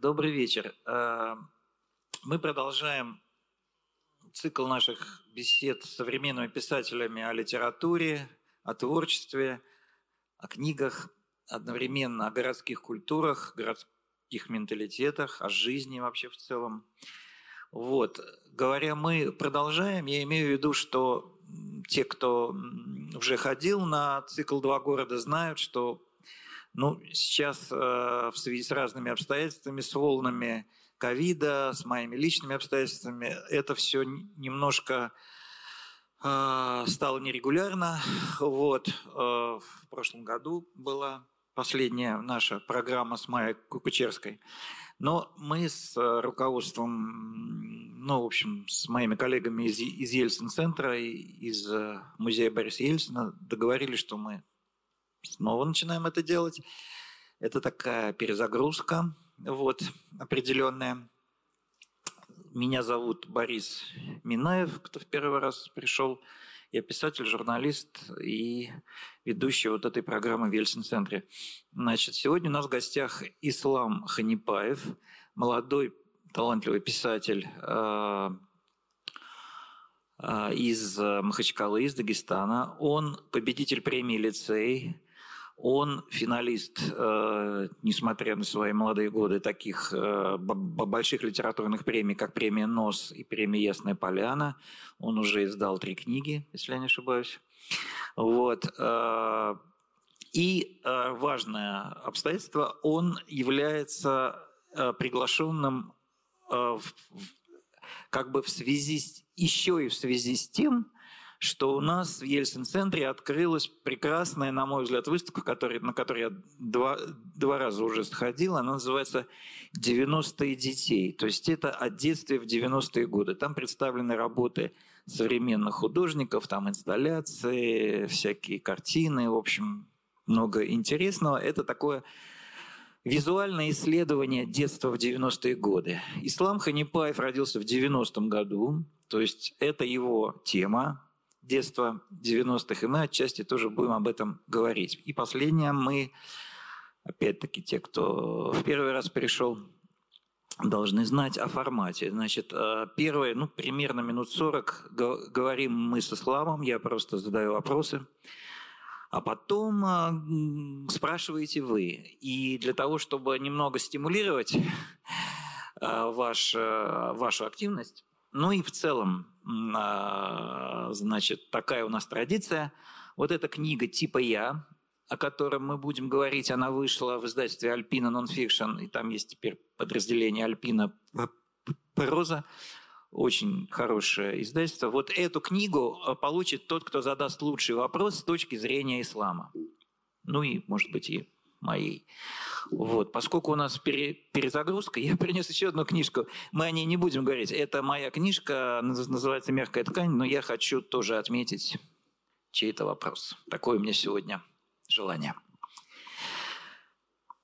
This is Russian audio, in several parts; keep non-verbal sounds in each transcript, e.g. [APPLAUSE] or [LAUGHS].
Добрый вечер. Э, мы продолжаем цикл наших бесед с современными писателями о литературе, о творчестве, о книгах, одновременно о городских культурах, городских менталитетах, о жизни вообще в целом. Вот. Говоря мы продолжаем, я имею в виду, что те, кто уже ходил на цикл «Два города», знают, что ну, сейчас э, в связи с разными обстоятельствами, с волнами ковида, с моими личными обстоятельствами, это все немножко э, стало нерегулярно. Вот, э, в прошлом году была последняя наша программа с Майей Кукучерской. Но мы с руководством, ну, в общем, с моими коллегами из, из Ельцин-центра из музея Бориса Ельцина договорились, что мы снова начинаем это делать. Это такая перезагрузка вот, определенная. Меня зовут Борис Минаев, кто в первый раз пришел. Я писатель, журналист и ведущий вот этой программы в Ельцин-центре. Значит, сегодня у нас в гостях Ислам Ханипаев, молодой талантливый писатель э, э, из Махачкалы, из Дагестана. Он победитель премии «Лицей», он финалист, э, несмотря на свои молодые годы, таких э, больших литературных премий, как премия «Нос» и премия «Ясная поляна». Он уже издал три книги, если я не ошибаюсь. Вот. Э, и важное обстоятельство, он является приглашенным как бы в связи с, еще и в связи с тем, что у нас в Ельцин-центре открылась прекрасная, на мой взгляд, выставка, который, на которой я два, два раза уже сходил. Она называется «90-е детей». То есть это о детстве в 90-е годы. Там представлены работы современных художников, там инсталляции, всякие картины, в общем, много интересного. Это такое Визуальное исследование детства в 90-е годы. Ислам Ханипаев родился в 90-м году, то есть это его тема, детства 90-х, и мы отчасти тоже будем об этом говорить. И последнее, мы, опять-таки, те, кто в первый раз пришел, должны знать о формате. Значит, э, первое, ну, примерно минут 40 говорим мы с Исламом, я просто задаю вопросы, а потом э, спрашиваете вы. И для того, чтобы немного стимулировать э, ваш, вашу активность, ну и в целом, значит, такая у нас традиция. Вот эта книга «Типа я», о котором мы будем говорить, она вышла в издательстве «Альпина Нонфикшн», и там есть теперь подразделение «Альпина Проза». Очень хорошее издательство. Вот эту книгу а, получит тот, кто задаст лучший вопрос с точки зрения Ислама. Ну и, может быть, и моей. Вот. Поскольку у нас пере, перезагрузка, [LAUGHS] я принес еще одну книжку. Мы о ней не будем говорить. Это моя книжка, называется «Мягкая ткань», но я хочу тоже отметить чей-то вопрос. Такое у меня сегодня желание.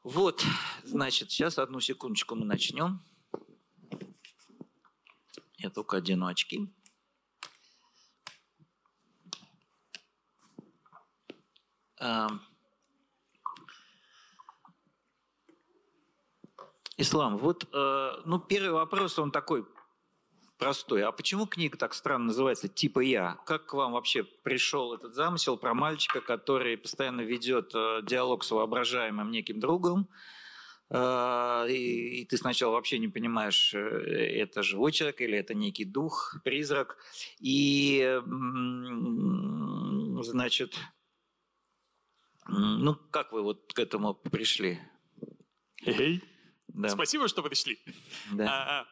Вот, значит, сейчас одну секундочку мы начнем. Я только одену очки. Um, Ислам, вот, э, ну, первый вопрос, он такой простой. А почему книга так странно называется «Типа я»? Как к вам вообще пришел этот замысел про мальчика, который постоянно ведет э, диалог с воображаемым неким другом, э, и, и ты сначала вообще не понимаешь, это живой человек или это некий дух, призрак. И, значит, ну, как вы вот к этому пришли? Эй! Да. Спасибо, что пришли. Да. А, а,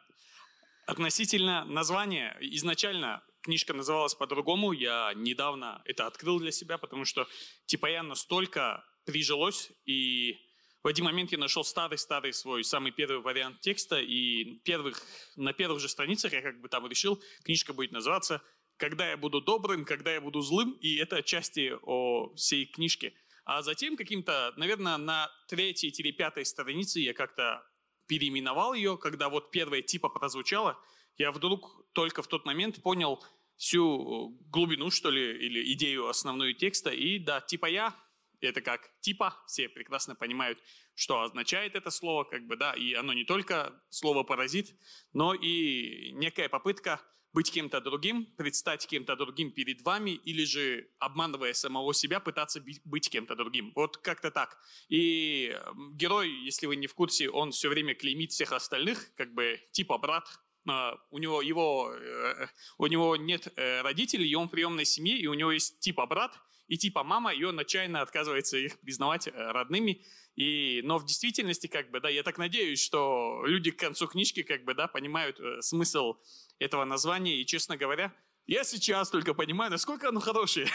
относительно названия, изначально книжка называлась по-другому, я недавно это открыл для себя, потому что типа я настолько прижилось, и в один момент я нашел старый-старый свой самый первый вариант текста, и первых, на первых же страницах я как бы там решил, книжка будет называться «Когда я буду добрым, когда я буду злым», и это отчасти о всей книжке – а затем каким-то, наверное, на третьей или пятой странице я как-то переименовал ее, когда вот первая типа прозвучала, я вдруг только в тот момент понял всю глубину, что ли, или идею основную текста. И да, типа я, это как типа, все прекрасно понимают, что означает это слово, как бы, да, и оно не только слово «паразит», но и некая попытка быть кем-то другим, предстать кем-то другим перед вами, или же, обманывая самого себя, пытаться быть кем-то другим. Вот как-то так. И герой, если вы не в курсе, он все время клеймит всех остальных, как бы типа брат, а, у него, его, э, у него нет э, родителей, и он приемной семье, и у него есть типа брат и типа мама, и он отчаянно отказывается их признавать э, родными. И, но в действительности, как бы, да, я так надеюсь, что люди к концу книжки, как бы, да, понимают смысл этого названия. И, честно говоря, я сейчас только понимаю, насколько оно хорошее.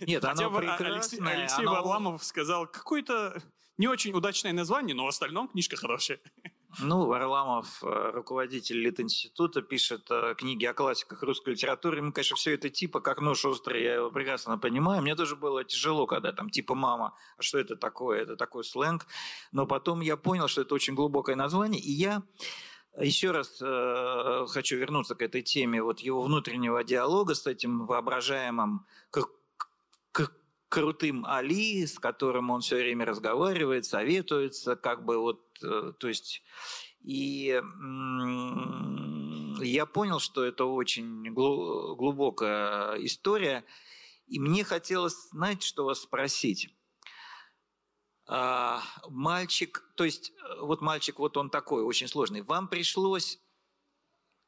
Нет, Хотя оно прекрасное. Алексей, Алексей оно... Варламов сказал, какое-то не очень удачное название, но в остальном книжка хорошая. Ну, Варламов, э, руководитель Литинститута, пишет э, книги о классиках русской литературы. Ему, конечно, все это типа как нож острый, я его прекрасно понимаю. Мне тоже было тяжело, когда там типа «мама», а что это такое? Это такой сленг. Но потом я понял, что это очень глубокое название, и я еще раз э, хочу вернуться к этой теме вот его внутреннего диалога с этим воображаемым крутым Али, с которым он все время разговаривает, советуется, как бы вот, э, то есть и я понял, что это очень глубокая история, и мне хотелось, знаете, что вас спросить. А, мальчик, то есть э, вот мальчик, вот он такой, очень сложный. Вам пришлось,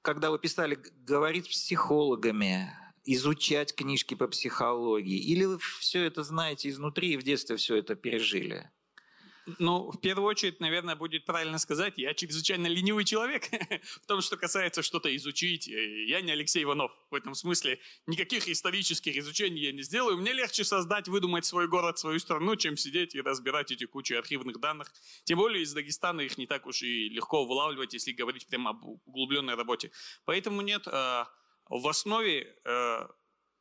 когда вы писали, говорить с психологами, изучать книжки по психологии? Или вы все это знаете изнутри и в детстве все это пережили? Ну, в первую очередь, наверное, будет правильно сказать, я чрезвычайно ленивый человек [LAUGHS] в том, что касается что-то изучить. Э, я не Алексей Иванов в этом смысле. Никаких исторических изучений я не сделаю. Мне легче создать, выдумать свой город, свою страну, чем сидеть и разбирать эти кучи архивных данных. Тем более из Дагестана их не так уж и легко вылавливать, если говорить прямо об углубленной работе. Поэтому нет, э, в основе э,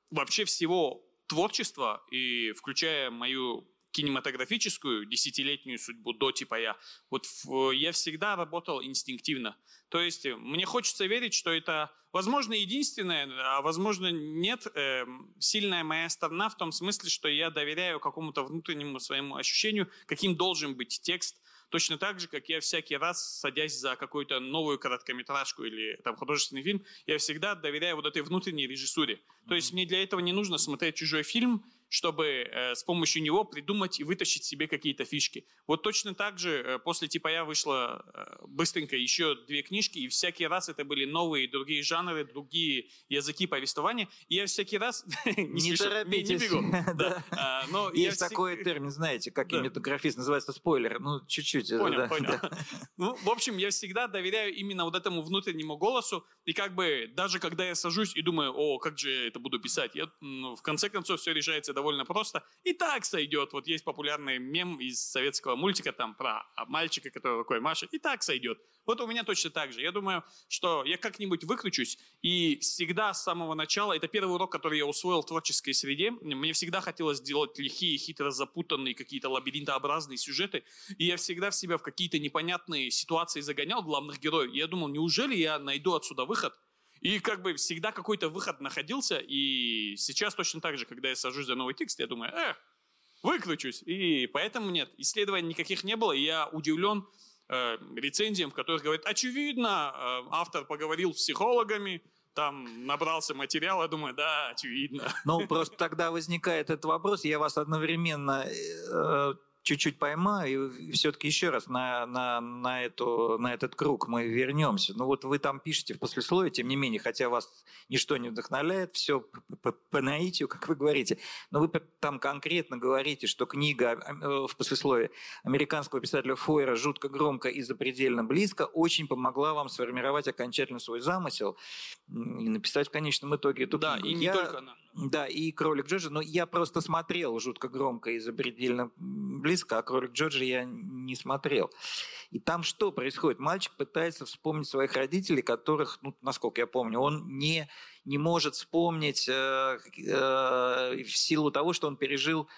вообще всего творчества, и включая мою кинематографическую десятилетнюю судьбу до типа я, вот в, я всегда работал инстинктивно. То есть э, мне хочется верить, что это, возможно, единственное, а возможно, нет, э, сильная моя сторона в том смысле, что я доверяю какому-то внутреннему своему ощущению, каким должен быть текст, Точно так же, как я всякий раз, садясь за какую-то новую короткометражку или там художественный фильм, я всегда доверяю вот этой внутренней режиссуре. То есть мне для этого не нужно смотреть чужой фильм, чтобы э, с помощью него придумать и вытащить себе какие-то фишки. Вот точно так же э, после типа я вышло э, быстренько еще две книжки, и всякий раз это были новые другие жанры, другие языки повествования. И я всякий раз [LAUGHS] не, торопитесь. Не, бегу. [LAUGHS] да. а, но Есть такой термин, знаете, как кинематографист, называется спойлер. Ну, чуть-чуть. Понял, понял. [LAUGHS] Ну, в общем, я всегда доверяю именно вот этому внутреннему голосу, и как бы даже когда я сажусь и думаю, о, как же я это буду писать, я, ну, в конце концов все решается довольно просто. И так сойдет. Вот есть популярный мем из советского мультика там про мальчика, который рукой машет. И так сойдет. Вот у меня точно так же. Я думаю, что я как-нибудь выкручусь. И всегда с самого начала, это первый урок, который я усвоил в творческой среде, мне всегда хотелось сделать лихие, хитро запутанные, какие-то лабиринтообразные сюжеты. И я всегда в себя в какие-то непонятные ситуации загонял главных героев. И я думал, неужели я найду отсюда выход? И как бы всегда какой-то выход находился, и сейчас точно так же, когда я сажусь за новый текст, я думаю, э, выкручусь. И поэтому нет, исследований никаких не было, и я удивлен э, рецензиям, в которых говорят, очевидно, э, автор поговорил с психологами, там набрался материал, я думаю, да, очевидно. Ну, просто тогда возникает этот вопрос, я вас одновременно э, чуть-чуть поймаю, и все-таки еще раз на, на, на, эту, на этот круг мы вернемся. Ну вот вы там пишете в послесловии, тем не менее, хотя вас ничто не вдохновляет, все по, по наитию, как вы говорите, но вы там конкретно говорите, что книга э, в послесловии американского писателя Фойера «Жутко громко и запредельно близко» очень помогла вам сформировать окончательно свой замысел и написать в конечном итоге эту да, книгу. и не Я... только она. Да, и «Кролик Джорджи», но я просто смотрел «Жутко громко и запредельно близко», а «Кролик Джорджи» я не смотрел. И там что происходит? Мальчик пытается вспомнить своих родителей, которых, ну, насколько я помню, он не, не может вспомнить э, э, в силу того, что он пережил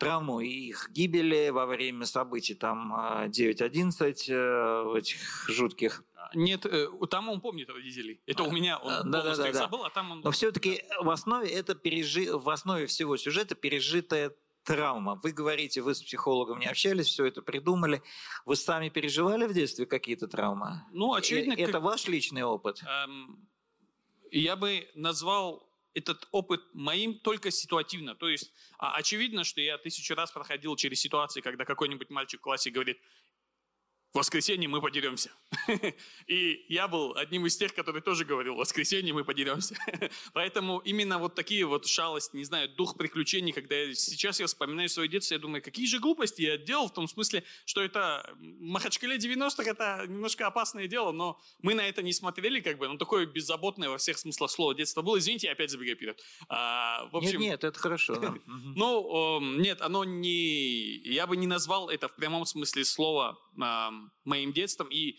травму их гибели во время событий там 9-11, э, э, этих жутких нет, э, там он помнит родителей. Это у меня он да, полностью да, да, забыл, а там он... Но все-таки в основе это пережи... в основе всего сюжета пережитая травма. Вы говорите, вы с психологом не общались, все это придумали. Вы сами переживали в детстве какие-то травмы? Ну, очевидно. И, это как... ваш личный опыт? Эм, я бы назвал этот опыт моим только ситуативно. То есть а, очевидно, что я тысячу раз проходил через ситуации, когда какой-нибудь мальчик в классе говорит, в воскресенье мы подеремся. [LAUGHS] И я был одним из тех, который тоже говорил, в воскресенье мы подеремся. [LAUGHS] Поэтому именно вот такие вот шалости, не знаю, дух приключений, когда я, сейчас я вспоминаю свое детство, я думаю, какие же глупости я делал, в том смысле, что это Махачкале 90-х, это немножко опасное дело, но мы на это не смотрели, как бы, ну, такое беззаботное во всех смыслах слова детство было. Извините, я опять забегаю вперед. А, в общем, нет, нет, это хорошо. [LAUGHS] Ну, нет, оно не... Я бы не назвал это в прямом смысле слова моим детством. И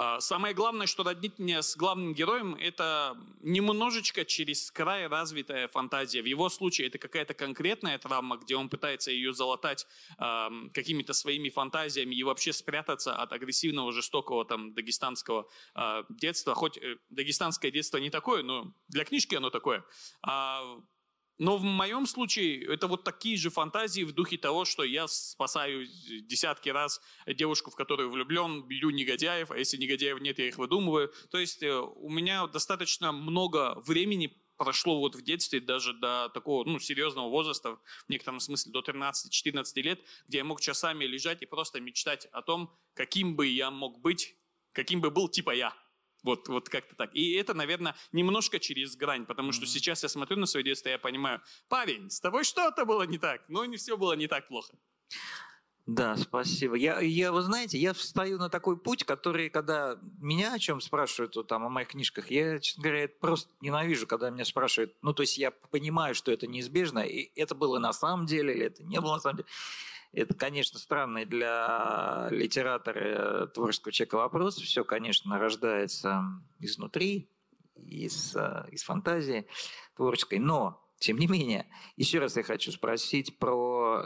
а, самое главное, что роднит меня с главным героем, это немножечко через край развитая фантазия. В его случае это какая-то конкретная травма, где он пытается ее залатать э, какими-то своими фантазиями и вообще спрятаться от агрессивного, жестокого там дагестанского э, детства. Хоть э, дагестанское детство не такое, но для книжки оно такое. А но в моем случае это вот такие же фантазии в духе того, что я спасаю десятки раз девушку, в которую влюблен, бью негодяев, а если негодяев нет, я их выдумываю. То есть э, у меня достаточно много времени прошло вот в детстве даже до такого ну, серьезного возраста, в некотором смысле до 13-14 лет, где я мог часами лежать и просто мечтать о том, каким бы я мог быть, каким бы был типа я. Вот, вот как-то так. И это, наверное, немножко через грань, потому что mm-hmm. сейчас я смотрю на свое детство, и я понимаю, парень, с тобой что-то было не так, но не все было не так плохо. Да, спасибо. Я, я, вы знаете, я встаю на такой путь, который, когда меня о чем спрашивают вот, там, о моих книжках, я, честно говоря, просто ненавижу, когда меня спрашивают. Ну, то есть я понимаю, что это неизбежно, и это было на самом деле, или это не было на самом деле. Это, конечно, странный для литератора творческого человека вопрос. Все, конечно, рождается изнутри, из, из фантазии творческой. Но, тем не менее, еще раз я хочу спросить про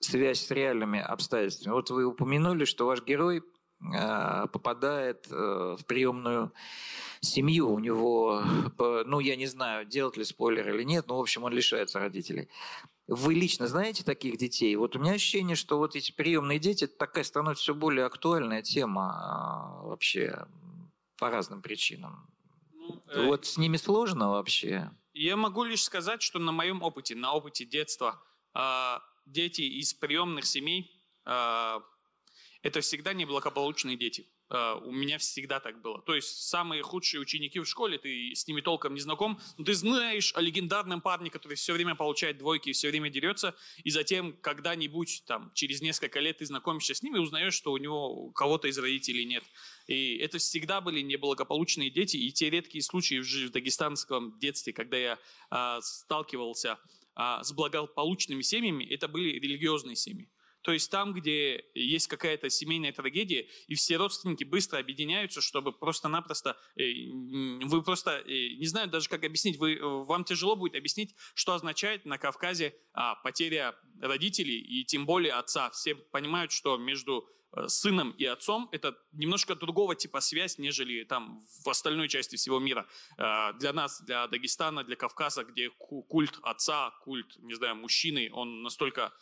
связь с реальными обстоятельствами. Вот вы упомянули, что ваш герой э, попадает э, в приемную семью. У него, ну, я не знаю, делать ли спойлер или нет, но, в общем, он лишается родителей. Вы лично знаете таких детей? Вот у меня ощущение, что вот эти приемные дети, это такая становится все более актуальная тема а, вообще по разным причинам. Ну, э... Вот с ними сложно вообще? Я могу лишь сказать, что на моем опыте, на опыте детства, э, дети из приемных семей э, это всегда неблагополучные дети. А, у меня всегда так было. То есть самые худшие ученики в школе, ты с ними толком не знаком, но ты знаешь о легендарном парне, который все время получает двойки и все время дерется, и затем когда-нибудь, там, через несколько лет ты знакомишься с ними и узнаешь, что у него кого-то из родителей нет. И это всегда были неблагополучные дети, и те редкие случаи в дагестанском детстве, когда я э, сталкивался э, с благополучными семьями, это были религиозные семьи. То есть там, где есть какая-то семейная трагедия, и все родственники быстро объединяются, чтобы просто-напросто, э, вы просто, э, не знаю даже как объяснить, вы, вам тяжело будет объяснить, что означает на Кавказе а, потеря родителей и тем более отца. Все понимают, что между э, сыном и отцом это немножко другого типа связь, нежели там в остальной части всего мира. Для нас, для Дагестана, для Кавказа, где культ отца, культ, не знаю, мужчины, он настолько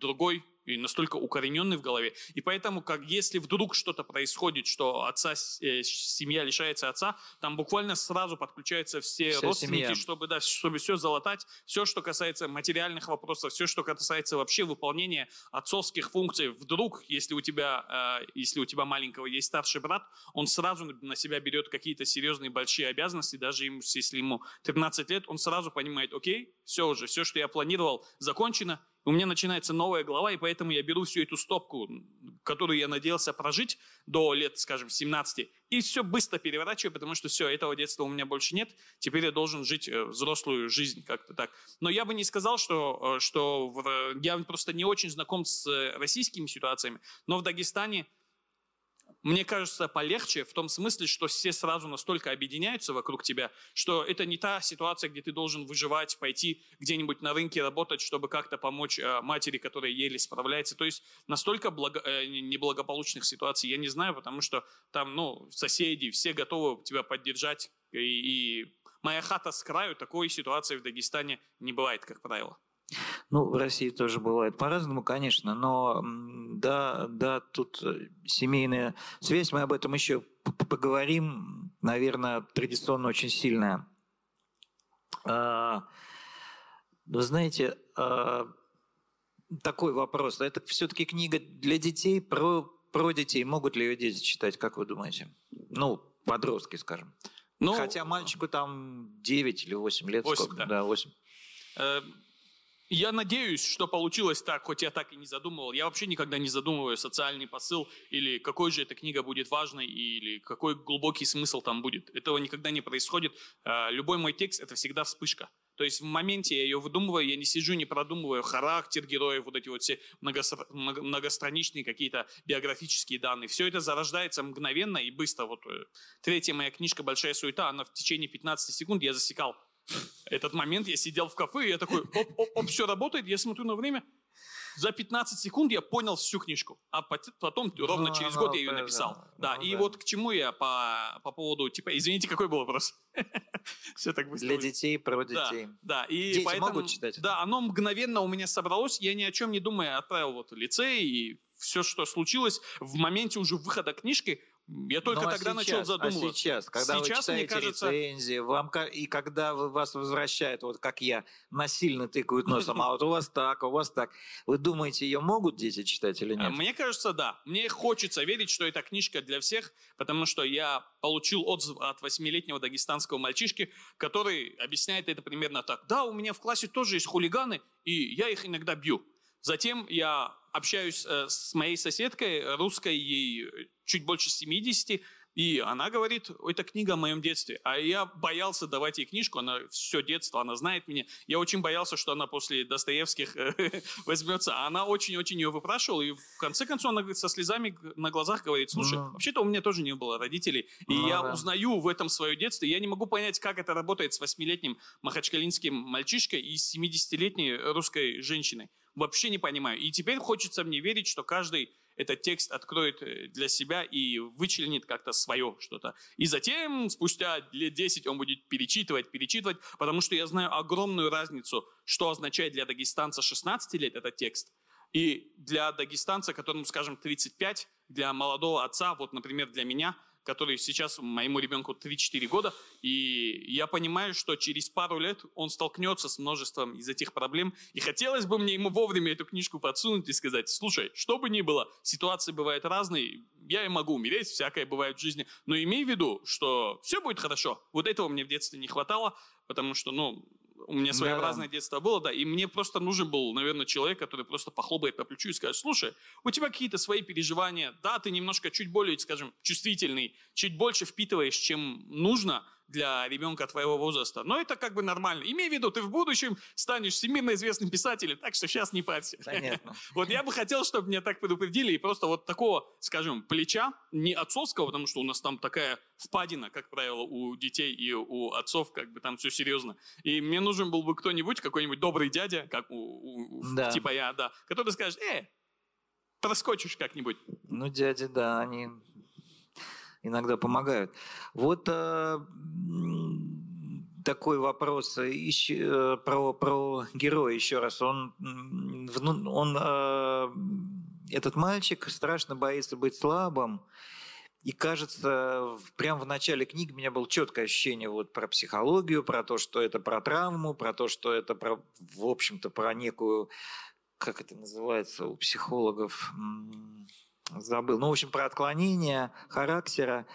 другой, и настолько укорененный в голове. И поэтому, как если вдруг что-то происходит, что отца, э, семья лишается отца, там буквально сразу подключаются все Вся родственники, семья. чтобы, да, чтобы все залатать, все, что касается материальных вопросов, все, что касается вообще выполнения отцовских функций. Вдруг, если у тебя, э, если у тебя маленького есть старший брат, он сразу на себя берет какие-то серьезные большие обязанности, даже ему, если ему 13 лет, он сразу понимает, окей, все уже, все, что я планировал, закончено, у меня начинается новая глава, и поэтому я беру всю эту стопку, которую я надеялся прожить до лет, скажем, 17, и все быстро переворачиваю, потому что все, этого детства у меня больше нет, теперь я должен жить э, взрослую жизнь как-то так. Но я бы не сказал, что, э, что я просто не очень знаком с э, российскими ситуациями, но в Дагестане мне кажется, полегче в том смысле, что все сразу настолько объединяются вокруг тебя, что это не та ситуация, где ты должен выживать, пойти где-нибудь на рынке работать, чтобы как-то помочь э, матери, которая еле справляется. То есть настолько благо, э, неблагополучных ситуаций я не знаю, потому что там, ну, соседи, все готовы тебя поддержать. И, и моя хата с краю, такой ситуации в Дагестане не бывает, как правило. Ну, в России тоже бывает по-разному, конечно, но да, да, тут э, семейная связь, мы об этом еще поговорим, наверное, традиционно очень сильная. А, вы знаете, а, такой вопрос. Это все-таки книга для детей, про, про детей. Могут ли ее дети читать, как вы думаете? Ну, подростки, скажем. Ну, Хотя мальчику там 9 или 8 лет. 8, сколько? да. да 8. Я надеюсь, что получилось так, хоть я так и не задумывал. Я вообще никогда не задумываю социальный посыл или какой же эта книга будет важной или какой глубокий смысл там будет. Этого никогда не происходит. А, любой мой текст – это всегда вспышка. То есть в моменте я ее выдумываю, я не сижу, не продумываю характер героев, вот эти вот все многостраничные какие-то биографические данные. Все это зарождается мгновенно и быстро. Вот э, третья моя книжка «Большая суета», она в течение 15 секунд я засекал этот момент я сидел в кафе, и я такой, оп, оп, оп, все работает, я смотрю на время, за 15 секунд я понял всю книжку, а потом ровно ну, через год я ее написал. Да, ну, и да. вот к чему я по, по поводу, типа, извините, какой был вопрос? [LAUGHS] Все так быстро. Для детей, про детей. Да, и Дети поэтому, могут читать? Да, оно мгновенно у меня собралось, я ни о чем не думая отправил вот лицей, и все, что случилось в моменте уже выхода книжки, я только ну, а тогда сейчас, начал задумываться. А сейчас, когда сейчас, вы читаете кажется... рецензии, вам, и когда вас возвращают, вот как я, насильно тыкают носом, а вот у вас так, у вас так, вы думаете, ее могут дети читать или нет? Мне кажется, да. Мне хочется верить, что эта книжка для всех, потому что я получил отзыв от восьмилетнего дагестанского мальчишки, который объясняет это примерно так. Да, у меня в классе тоже есть хулиганы, и я их иногда бью. Затем я общаюсь э, с моей соседкой, русской, ей чуть больше 70, и она говорит, это книга о моем детстве. А я боялся давать ей книжку, она все детство, она знает меня. Я очень боялся, что она после Достоевских [LAUGHS] возьмется. А она очень-очень ее выпрашивала, и в конце концов она говорит, со слезами на глазах говорит, слушай, ну, вообще-то у меня тоже не было родителей, и ну, я да. узнаю в этом свое детство, я не могу понять, как это работает с восьмилетним махачкалинским мальчишкой и с 70-летней русской женщиной. Вообще не понимаю. И теперь хочется мне верить, что каждый этот текст откроет э, для себя и вычленит как-то свое что-то. И затем, спустя лет 10, он будет перечитывать, перечитывать, потому что я знаю огромную разницу, что означает для дагестанца 16 лет этот текст, и для дагестанца, которому, скажем, 35, для молодого отца, вот, например, для меня – который сейчас моему ребенку 3-4 года, и я понимаю, что через пару лет он столкнется с множеством из этих проблем, и хотелось бы мне ему вовремя эту книжку подсунуть и сказать, слушай, что бы ни было, ситуации бывают разные, я и могу умереть, всякое бывает в жизни, но имей в виду, что все будет хорошо. Вот этого мне в детстве не хватало, потому что, ну, у меня своеобразное да. детство было, да, и мне просто нужен был, наверное, человек, который просто похлопает по плечу и скажет, слушай, у тебя какие-то свои переживания, да, ты немножко чуть более, скажем, чувствительный, чуть больше впитываешь, чем нужно, для ребенка твоего возраста. Но это как бы нормально. Имей в виду, ты в будущем станешь всемирно известным писателем, так что сейчас не парься. Понятно. [LAUGHS] Вот я бы хотел, чтобы меня так предупредили, и просто вот такого, скажем, плеча, не отцовского, потому что у нас там такая впадина, как правило, у детей и у отцов, как бы там все серьезно. И мне нужен был бы кто-нибудь, какой-нибудь добрый дядя, как у, у да. типа я, да, который скажет, э, проскочишь как-нибудь. Ну, дяди, да, они иногда помогают. Вот э, такой вопрос еще, э, про, про героя еще раз. Он, он э, этот мальчик страшно боится быть слабым. И кажется, прямо в начале книги у меня было четкое ощущение вот про психологию, про то, что это про травму, про то, что это, про, в общем-то, про некую, как это называется у психологов, забыл. Ну, в общем, про отклонение характера,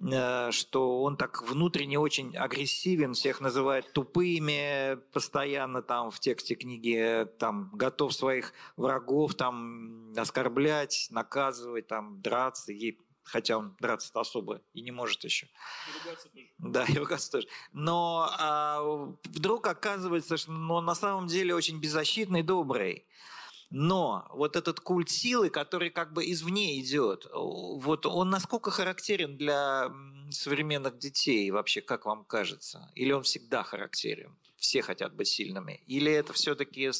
э, что он так внутренне очень агрессивен, всех называет тупыми постоянно там в тексте книги, там готов своих врагов там оскорблять, наказывать, там драться, ей хотя он драться-то особо и не может еще. И ругаться тоже. Да, и ругаться тоже. Но а, вдруг оказывается, что он на самом деле очень беззащитный, добрый. Но вот этот культ силы, который как бы извне идет, вот он насколько характерен для современных детей вообще, как вам кажется? Или он всегда характерен? все хотят быть сильными? Или это все-таки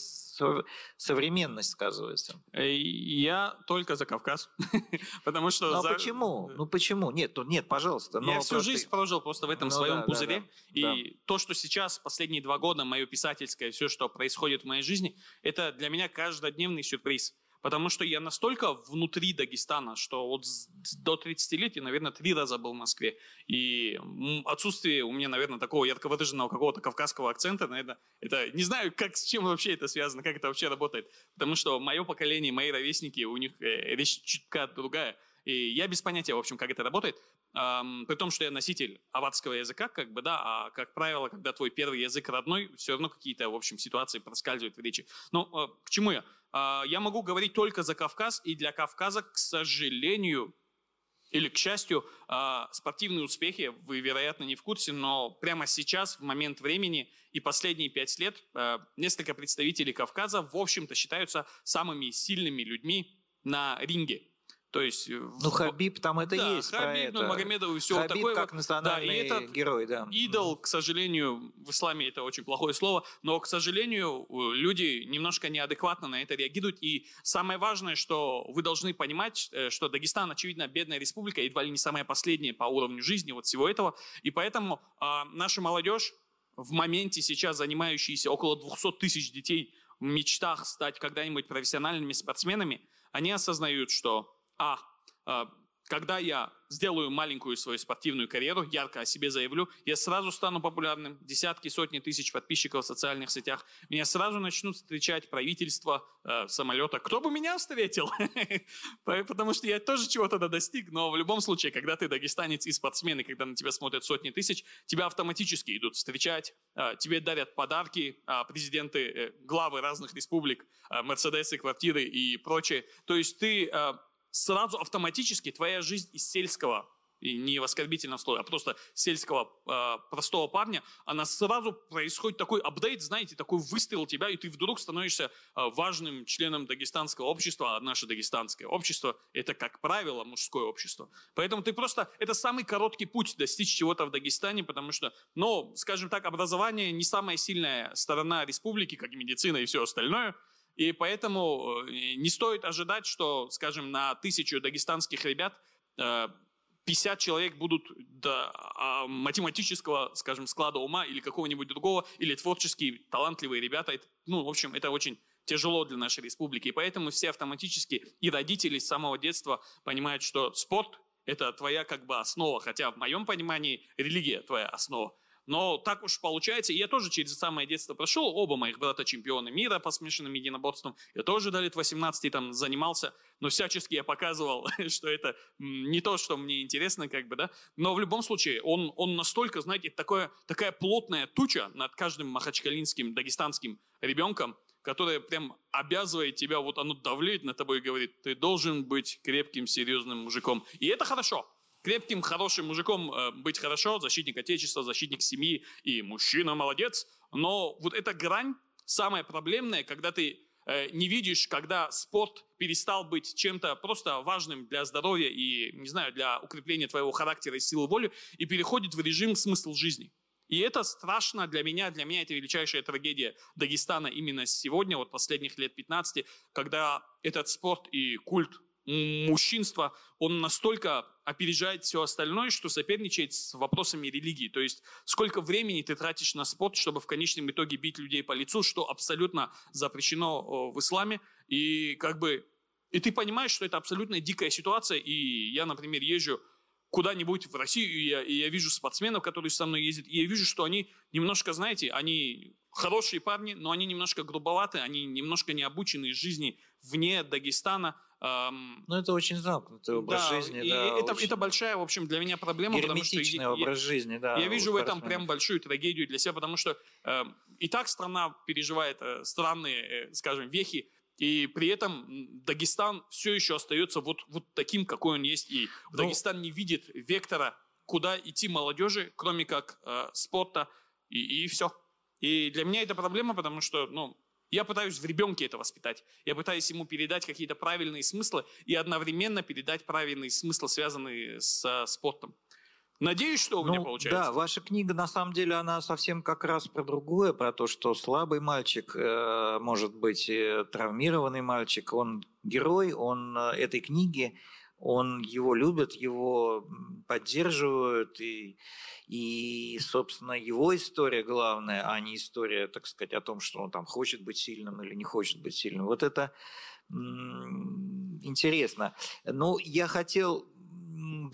современность сказывается? Я только за Кавказ. [LAUGHS] Потому что... Ну, а почему? Ну, почему? Нет, нет, пожалуйста. Я всю жизнь прожил просто в этом ну своем пузыре. И то, что сейчас, последние два года, мое писательское, все, что происходит в моей жизни, это для меня каждодневный сюрприз. Потому что я настолько внутри Дагестана, что вот до 30 лет я, наверное, три раза был в Москве. И отсутствие у меня, наверное, такого ярко выраженного какого-то кавказского акцента, наверное, это не знаю, как, с чем вообще это связано, как это вообще работает. Потому что мое поколение, мои ровесники, у них э, речь чутка другая. И я без понятия, в общем, как это работает. Эм, при том, что я носитель аватского языка, как бы, да, а, как правило, когда твой первый язык родной, все равно какие-то, в общем, ситуации проскальзывают в речи. Ну, э, к чему я? А, я могу говорить только за Кавказ, и для Кавказа, к сожалению, или, к счастью, а, спортивные успехи, вы, вероятно, не в курсе, но прямо сейчас, в момент времени и последние пять лет, а, несколько представителей Кавказа, в общем-то, считаются самыми сильными людьми на ринге. То есть... Э, ну, Хабиб там это да, есть. Хабиб, ну, Магомедов и все Хабиб такое. как национальный да, и этот герой, да. Идол, к сожалению, в исламе это очень плохое слово, но, к сожалению, люди немножко неадекватно на это реагируют. И самое важное, что вы должны понимать, э, что Дагестан, очевидно, бедная республика, едва ли не самая последняя по уровню жизни вот всего этого. И поэтому а, наша молодежь, в моменте сейчас занимающиеся около 200 тысяч детей в мечтах стать когда-нибудь профессиональными спортсменами, они осознают, что а, а когда я сделаю маленькую свою спортивную карьеру, ярко о себе заявлю, я сразу стану популярным, десятки, сотни тысяч подписчиков в социальных сетях, меня сразу начнут встречать правительство, э, самолета. Кто бы меня встретил? [LAUGHS] Потому что я тоже чего-то достиг, но в любом случае, когда ты дагестанец и спортсмен, и когда на тебя смотрят сотни тысяч, тебя автоматически идут встречать, э, тебе дарят подарки э, президенты, э, главы разных республик, э, мерседесы, квартиры и прочее. То есть ты э, сразу автоматически твоя жизнь из сельского, и не в оскорбительном слове, а просто сельского э, простого парня, она сразу происходит такой апдейт, знаете, такой выстрел тебя, и ты вдруг становишься э, важным членом дагестанского общества, а наше дагестанское общество – это, как правило, мужское общество. Поэтому ты просто, это самый короткий путь достичь чего-то в Дагестане, потому что, ну, скажем так, образование не самая сильная сторона республики, как и медицина и все остальное – и поэтому э, не стоит ожидать, что, скажем, на тысячу дагестанских ребят 50 э, человек будут до а, математического, скажем, склада ума или какого-нибудь другого, или творческие, талантливые ребята. Ну, в общем, это очень тяжело для нашей республики. И поэтому все автоматически, и родители с самого детства понимают, что спорт – это твоя как бы основа, хотя в моем понимании религия – твоя основа. Но так уж получается, и я тоже через самое детство прошел, оба моих брата чемпионы мира по смешанным единоборствам, я тоже до лет 18 там занимался, но всячески я показывал, [LAUGHS] что это не то, что мне интересно, как бы, да, но в любом случае он, он настолько, знаете, такое, такая плотная туча над каждым махачкалинским, дагестанским ребенком, которая прям обязывает тебя, вот оно давлеет на тобой и говорит, ты должен быть крепким, серьезным мужиком. И это хорошо крепким, хорошим мужиком э, быть хорошо, защитник отечества, защитник семьи и мужчина молодец, но вот эта грань самая проблемная, когда ты э, не видишь, когда спорт перестал быть чем-то просто важным для здоровья и, не знаю, для укрепления твоего характера и силы воли, и переходит в режим смысл жизни. И это страшно для меня, для меня это величайшая трагедия Дагестана именно сегодня, вот последних лет 15, когда этот спорт и культ мужчинства, он настолько опережает все остальное, что соперничает с вопросами религии. То есть сколько времени ты тратишь на спорт, чтобы в конечном итоге бить людей по лицу, что абсолютно запрещено в исламе. И как бы и ты понимаешь, что это абсолютно дикая ситуация. И я, например, езжу куда-нибудь в Россию, и я, и я вижу спортсменов, которые со мной ездят, и я вижу, что они немножко, знаете, они хорошие парни, но они немножко грубоваты, они немножко не обучены жизни вне Дагестана, ну, это очень замкнутый образ да, жизни. И да, это, это большая, в общем, для меня проблема. Потому что я, образ жизни, да. Я вижу в этом прям большую трагедию для себя, потому что э, и так страна переживает э, странные, э, скажем, вехи, и при этом Дагестан все еще остается вот, вот таким, какой он есть. И ну, Дагестан не видит вектора, куда идти молодежи, кроме как э, спорта, и, и все. И для меня это проблема, потому что, ну, я пытаюсь в ребенке это воспитать. Я пытаюсь ему передать какие-то правильные смыслы и одновременно передать правильные смыслы, связанные с спортом. Надеюсь, что у ну, меня получается. Да, ваша книга, на самом деле, она совсем как раз про другое, про то, что слабый мальчик, э, может быть, э, травмированный мальчик, он герой, он э, этой книги, он его любит, его поддерживают, и, и, собственно, его история главная, а не история, так сказать, о том, что он там хочет быть сильным или не хочет быть сильным. Вот это интересно. Ну, я хотел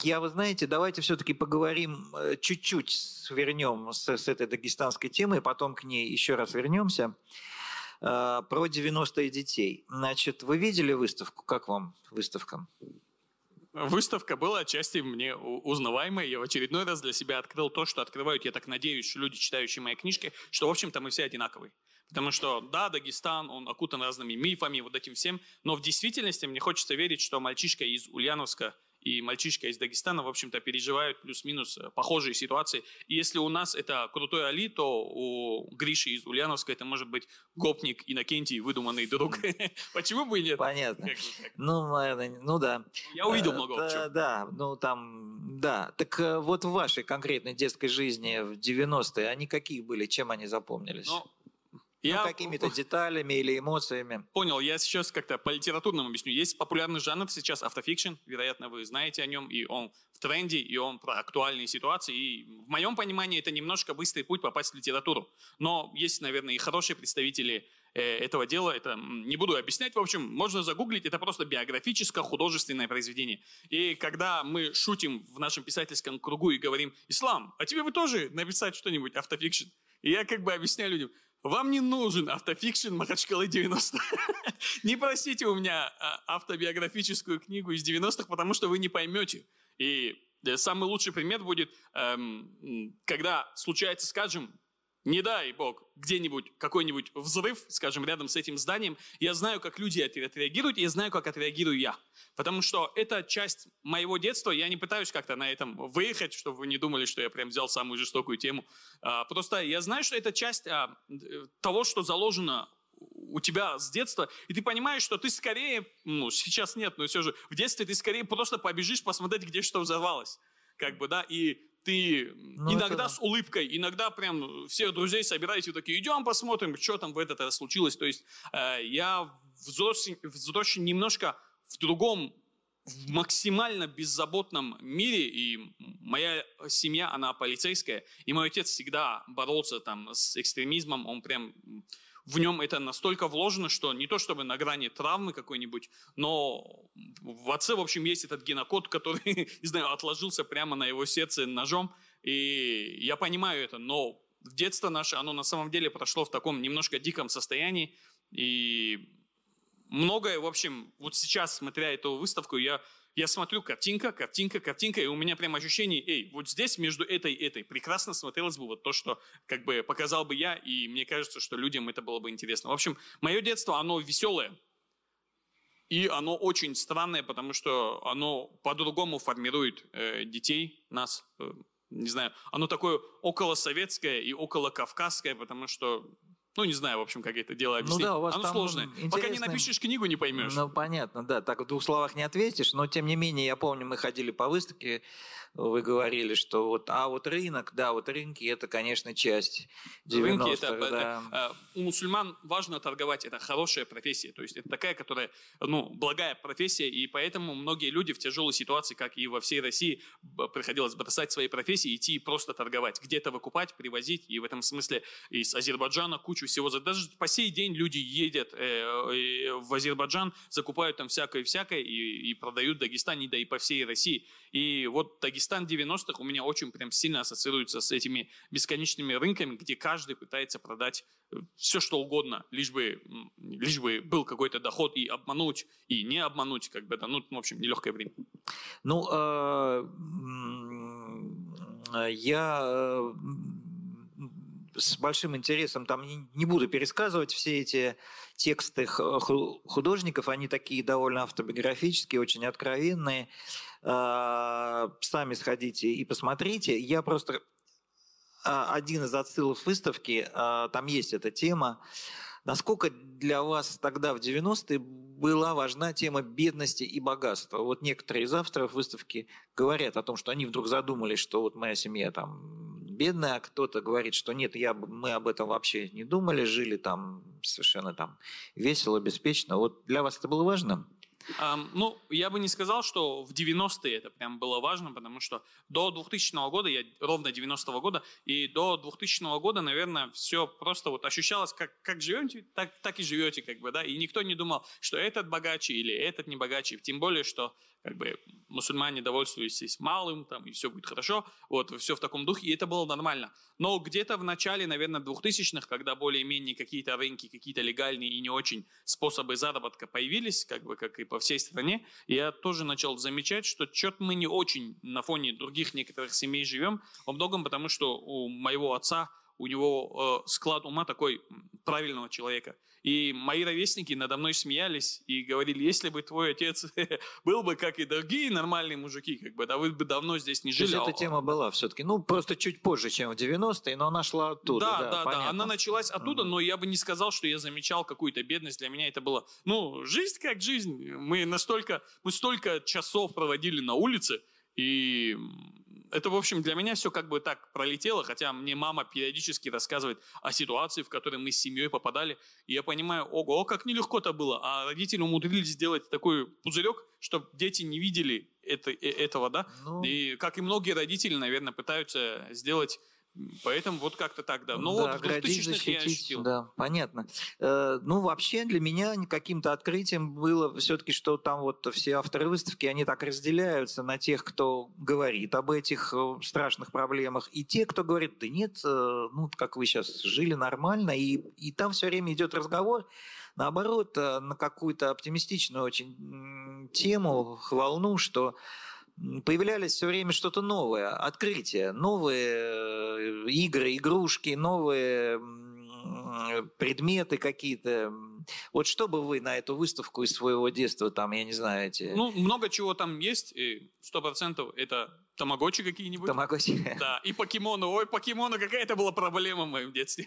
я, вы знаете, давайте все-таки поговорим, э, чуть-чуть свернем с, с этой дагестанской темы, потом к ней еще раз вернемся. Э, про 90-е детей. Значит, вы видели выставку? Как вам выставка? Выставка была отчасти мне узнаваемой. Я в очередной раз для себя открыл то, что открывают, я так надеюсь, люди, читающие мои книжки, что, в общем-то, мы все одинаковые. Потому что, да, Дагестан, он окутан разными мифами, вот этим всем, но в действительности мне хочется верить, что мальчишка из Ульяновска и мальчишка из Дагестана, в общем-то, переживают плюс-минус э, похожие ситуации. И если у нас это крутой Али, то у Гриши из Ульяновска это может быть гопник Иннокентий, выдуманный друг. [LAUGHS] Почему бы и нет? Понятно. Ну, ну да. Я увидел э, много да, да, ну там, да. Так э, вот в вашей конкретной детской жизни в 90-е, они какие были, чем они запомнились? Ну, я... Ну, какими-то деталями или эмоциями. Понял, я сейчас как-то по литературному объясню. Есть популярный жанр сейчас автофикшн, вероятно, вы знаете о нем, и он в тренде, и он про актуальные ситуации. И в моем понимании это немножко быстрый путь попасть в литературу. Но есть, наверное, и хорошие представители э, этого дела, это не буду объяснять, в общем, можно загуглить, это просто биографическое художественное произведение. И когда мы шутим в нашем писательском кругу и говорим, «Ислам, а тебе бы тоже написать что-нибудь автофикшн?» И я как бы объясняю людям, вам не нужен автофикшн Махачкалы 90. [LAUGHS] не просите у меня а, автобиографическую книгу из 90-х, потому что вы не поймете. И э, самый лучший пример будет, эм, когда случается, скажем, не дай бог, где-нибудь какой-нибудь взрыв, скажем, рядом с этим зданием, я знаю, как люди отреагируют, и я знаю, как отреагирую я. Потому что это часть моего детства, я не пытаюсь как-то на этом выехать, чтобы вы не думали, что я прям взял самую жестокую тему. А, просто я знаю, что это часть а, того, что заложено у тебя с детства, и ты понимаешь, что ты скорее, ну, сейчас нет, но все же, в детстве ты скорее просто побежишь посмотреть, где что взорвалось. Как бы, да, и ты ну, иногда это... с улыбкой, иногда прям всех друзей собираете, такие, идем посмотрим, что там в этот раз случилось. То есть э, я взрослый, взрослый немножко в другом, в максимально беззаботном мире, и моя семья, она полицейская, и мой отец всегда боролся там с экстремизмом, он прям в нем это настолько вложено, что не то чтобы на грани травмы какой-нибудь, но в отце, в общем, есть этот генокод, который, [LAUGHS] не знаю, отложился прямо на его сердце ножом, и я понимаю это, но детство наше, оно на самом деле прошло в таком немножко диком состоянии, и многое, в общем, вот сейчас, смотря эту выставку, я я смотрю картинка, картинка, картинка, и у меня прям ощущение, эй, вот здесь между этой и этой прекрасно смотрелось бы вот то, что как бы показал бы я, и мне кажется, что людям это было бы интересно. В общем, мое детство, оно веселое, и оно очень странное, потому что оно по-другому формирует э, детей, нас, э, не знаю, оно такое околосоветское и околокавказское, потому что ну, не знаю, в общем, как это дело объяснить. Ну да, у вас Оно там сложное. Интересное... Пока не напишешь книгу, не поймешь. Ну, понятно, да. Так в двух словах не ответишь, но тем не менее, я помню, мы ходили по выставке, вы говорили, что вот, а вот рынок, да, вот рынки, это, конечно, часть 90-х. Рынки это, да. это, у мусульман важно торговать, это хорошая профессия, то есть это такая, которая, ну, благая профессия, и поэтому многие люди в тяжелой ситуации, как и во всей России, приходилось бросать свои профессии, идти и просто торговать, где-то выкупать, привозить, и в этом смысле из Азербайджана кучу всего, даже по сей день люди едят э, в Азербайджан, закупают там всякое-всякое и, и продают в Дагестане, да и по всей России. И вот Дагестан 90-х у меня очень прям сильно ассоциируется с этими бесконечными рынками, где каждый пытается продать э, все, что угодно, лишь бы, лишь бы был какой-то доход и обмануть, и не обмануть, как бы, да, ну, в общем, нелегкое время. Ну, э, я э, с большим интересом там не буду пересказывать все эти тексты художников, они такие довольно автобиографические, очень откровенные. А, сами сходите и посмотрите. Я просто а, один из отсылов выставки, а, там есть эта тема. Насколько для вас тогда в 90-е была важна тема бедности и богатства. Вот некоторые из авторов выставки говорят о том, что они вдруг задумались, что вот моя семья там бедная, а кто-то говорит, что нет, я, мы об этом вообще не думали, жили там совершенно там весело, беспечно. Вот для вас это было важно? Um, ну, я бы не сказал, что в 90-е это прям было важно, потому что до 2000 года, я ровно 90-го года, и до 2000 года, наверное, все просто вот ощущалось, как, как живете, так, так и живете, как бы, да, и никто не думал, что этот богаче или этот не богаче, тем более, что как бы мусульмане довольствуются малым, там, и все будет хорошо, вот, все в таком духе, и это было нормально. Но где-то в начале, наверное, 2000-х, когда более-менее какие-то рынки, какие-то легальные и не очень способы заработка появились, как бы, как и по всей стране, я тоже начал замечать, что что-то мы не очень на фоне других некоторых семей живем, во многом потому, что у моего отца у него э, склад ума такой правильного человека. И мои ровесники надо мной смеялись и говорили, если бы твой отец [LAUGHS] был бы, как и другие нормальные мужики, как бы, да вы бы давно здесь не жили. То есть эта тема была все-таки, ну, просто чуть позже, чем в 90-е, но она шла оттуда. Да, да, да, да. она началась оттуда, но я бы не сказал, что я замечал какую-то бедность. Для меня это было, ну, жизнь как жизнь. Мы настолько, мы столько часов проводили на улице, и это, в общем, для меня все как бы так пролетело, хотя мне мама периодически рассказывает о ситуации, в которой мы с семьей попадали, и я понимаю, ого, как нелегко-то было, а родители умудрились сделать такой пузырек, чтобы дети не видели это, э, этого, да, ну... и как и многие родители, наверное, пытаются сделать Поэтому вот как-то так, да. Ну да, вот оградить, защитить, да, понятно. Э, ну, вообще для меня каким-то открытием было все-таки, что там вот все авторы выставки, они так разделяются на тех, кто говорит об этих э, страшных проблемах, и те, кто говорит, да нет, э, ну, как вы сейчас жили нормально, и, и там все время идет разговор, наоборот, на какую-то оптимистичную очень тему, волну, что появлялись все время что-то новое, открытие, новые э, игры, игрушки, новые предметы какие-то. Вот что бы вы на эту выставку из своего детства, там, я не знаю, эти... Ну, много чего там есть, сто процентов это тамагочи какие-нибудь. Тамагочи. [LAUGHS] Да, и покемоны. Ой, покемоны, какая это была проблема в моем детстве.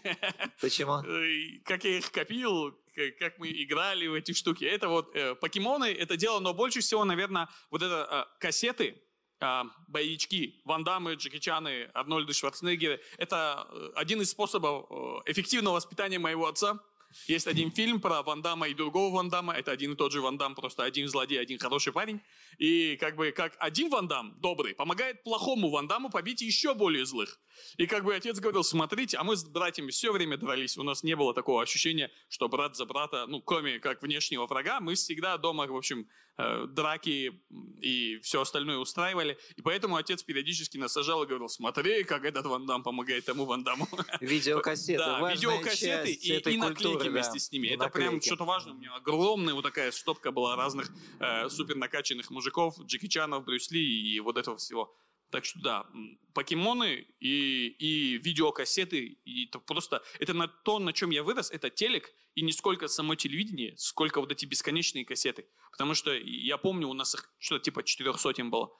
Почему? [LAUGHS] Как я их копил, как мы играли в эти штуки. Это вот э, покемоны, это дело, но больше всего, наверное, вот это э, кассеты, э, боевички, Ван Даммы, Джеки Чаны, Арнольды Шварценеггеры. Это э, один из способов э, эффективного воспитания моего отца. Есть один фильм про Ван Дамма и другого Ван Дамма. Это один и тот же Ван Дам, просто один злодей, один хороший парень. И как бы как один Ван Дам, добрый, помогает плохому Ван Даму побить еще более злых. И как бы отец говорил, смотрите, а мы с братьями все время дрались. У нас не было такого ощущения, что брат за брата, ну, кроме как внешнего врага, мы всегда дома, в общем, э, драки и все остальное устраивали. И поэтому отец периодически нас сажал и говорил, смотри, как этот Ван Дам помогает тому Ван Даму. [LAUGHS] Видеокассеты, Да, видеокассеты и, и наклейки вместе с ними. Это прям что-то важное. У меня огромная вот такая стопка была разных э, супер накачанных мужиков, Джеки Чанов, Брюс Ли и вот этого всего. Так что да, покемоны и, и видеокассеты, и это просто, это на то, на чем я вырос, это телек, и не сколько само телевидение, сколько вот эти бесконечные кассеты. Потому что я помню, у нас их что-то типа четырех сотен было.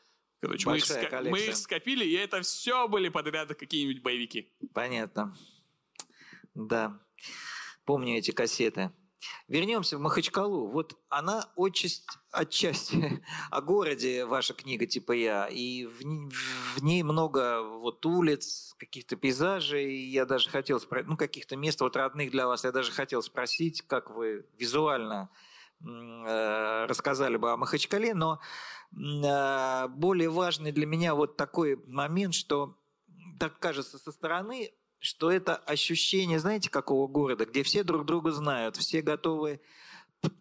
Короче, мы их, мы их скопили, и это все были подряд какие-нибудь боевики. Понятно. Да. Помню эти кассеты. Вернемся в Махачкалу. Вот она отчасть, отчасти [LAUGHS] о городе, ваша книга типа я, и в, в ней много вот улиц, каких-то пейзажей. Я даже хотел спросить, ну, каких-то мест вот родных для вас. Я даже хотел спросить, как вы визуально э, рассказали бы о Махачкале, но э, более важный для меня вот такой момент, что так кажется со стороны, что это ощущение, знаете, какого города, где все друг друга знают, все готовы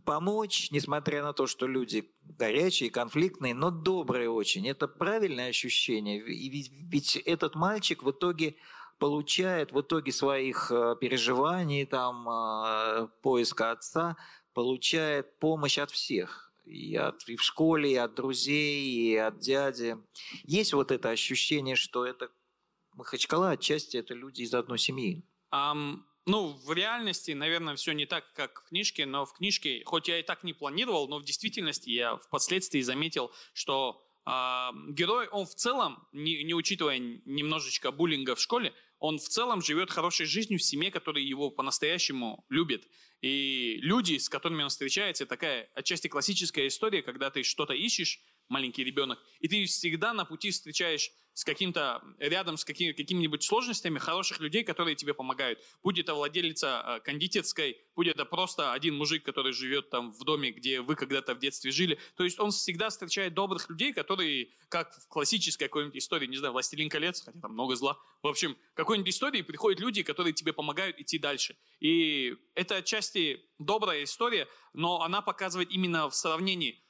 помочь, несмотря на то, что люди горячие, конфликтные, но добрые очень. Это правильное ощущение. И ведь, ведь этот мальчик в итоге получает в итоге своих э, переживаний, там, э, поиска отца, получает помощь от всех. И, от, и в школе, и от друзей, и от дяди. Есть вот это ощущение, что это Махачкала отчасти это люди из одной семьи. Um, ну, в реальности, наверное, все не так, как в книжке, но в книжке, хоть я и так не планировал, но в действительности я впоследствии заметил, что э, герой, он в целом, не, не учитывая немножечко буллинга в школе, он в целом живет хорошей жизнью в семье, которая его по-настоящему любит. И люди, с которыми он встречается, такая отчасти классическая история, когда ты что-то ищешь, маленький ребенок, и ты всегда на пути встречаешь с каким-то, рядом с какими, какими-нибудь сложностями хороших людей, которые тебе помогают. Будь это владелица э, кондитерской, будь это просто один мужик, который живет там в доме, где вы когда-то в детстве жили. То есть он всегда встречает добрых людей, которые, как в классической какой-нибудь истории, не знаю, «Властелин колец», хотя там много зла. В общем, какой-нибудь истории приходят люди, которые тебе помогают идти дальше. И это отчасти добрая история, но она показывает именно в сравнении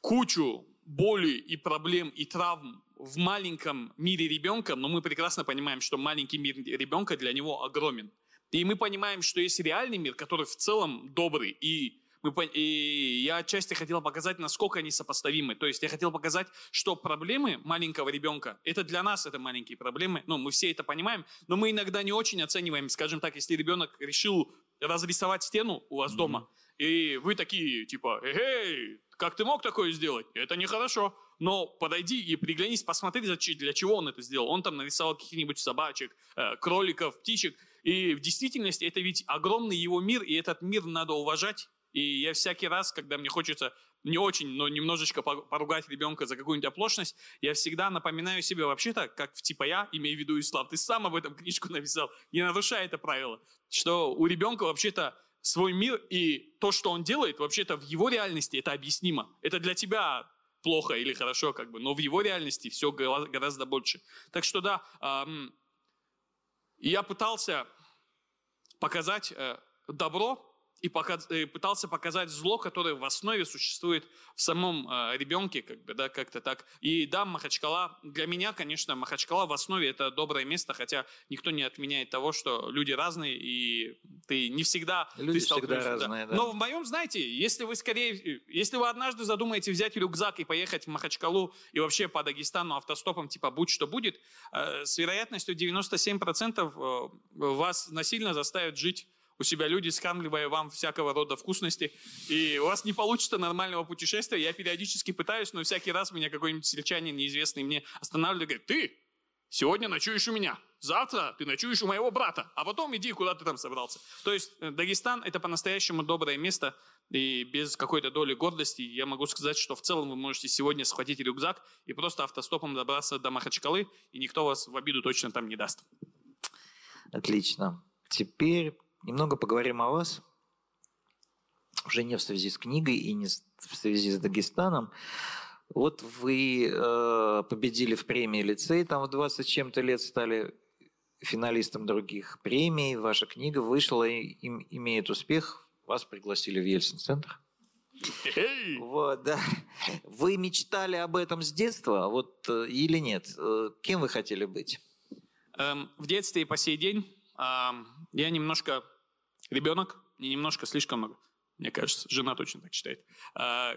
кучу боли и проблем и травм в маленьком мире ребенка, но мы прекрасно понимаем, что маленький мир ребенка для него огромен. И мы понимаем, что есть реальный мир, который в целом добрый. И, мы, и я отчасти хотел показать, насколько они сопоставимы. То есть я хотел показать, что проблемы маленького ребенка, это для нас это маленькие проблемы. Ну, мы все это понимаем, но мы иногда не очень оцениваем. Скажем так, если ребенок решил разрисовать стену у вас mm-hmm. дома, и вы такие, типа, эй, как ты мог такое сделать? Это нехорошо. Но подойди и приглянись, посмотри, для чего он это сделал. Он там нарисовал каких-нибудь собачек, э, кроликов, птичек. И в действительности это ведь огромный его мир, и этот мир надо уважать. И я всякий раз, когда мне хочется не очень, но немножечко поругать ребенка за какую-нибудь оплошность, я всегда напоминаю себе вообще-то, как типа я, имею в виду Ислам, ты сам об этом книжку [LAUGHS] написал, не нарушай это правило, что у ребенка вообще-то свой мир, и то, что он делает, вообще-то в его реальности это объяснимо. Это для тебя плохо или хорошо, как бы, но в его реальности все гораздо больше. Так что да, эм, я пытался показать э, добро, и показ, э, пытался показать зло, которое в основе существует в самом э, ребенке, как бы, да, как-то так. И да, Махачкала, для меня, конечно, Махачкала в основе это доброе место, хотя никто не отменяет того, что люди разные, и ты не всегда... Люди ты всегда разные, да. Но в моем, знаете, если вы скорее, если вы однажды задумаете взять рюкзак и поехать в Махачкалу и вообще по Дагестану автостопом, типа, будь что будет, э, с вероятностью 97% э, вас насильно заставят жить у себя люди, скармливая вам всякого рода вкусности, и у вас не получится нормального путешествия. Я периодически пытаюсь, но всякий раз меня какой-нибудь сельчанин неизвестный мне останавливает и говорит, ты сегодня ночуешь у меня, завтра ты ночуешь у моего брата, а потом иди, куда ты там собрался. То есть э, Дагестан – это по-настоящему доброе место, и без какой-то доли гордости я могу сказать, что в целом вы можете сегодня схватить рюкзак и просто автостопом добраться до Махачкалы, и никто вас в обиду точно там не даст. Отлично. Теперь Немного поговорим о вас, уже не в связи с книгой и не в связи с Дагестаном. Вот вы э, победили в премии лицей, там в 20 чем-то лет стали финалистом других премий, ваша книга вышла и им, имеет успех, вас пригласили в Ельцин-центр. Вот, да. Вы мечтали об этом с детства, вот э, или нет? Э, кем вы хотели быть? Эм, в детстве и по сей день эм, я немножко ребенок, не немножко, слишком много. Мне кажется, жена точно так считает. А,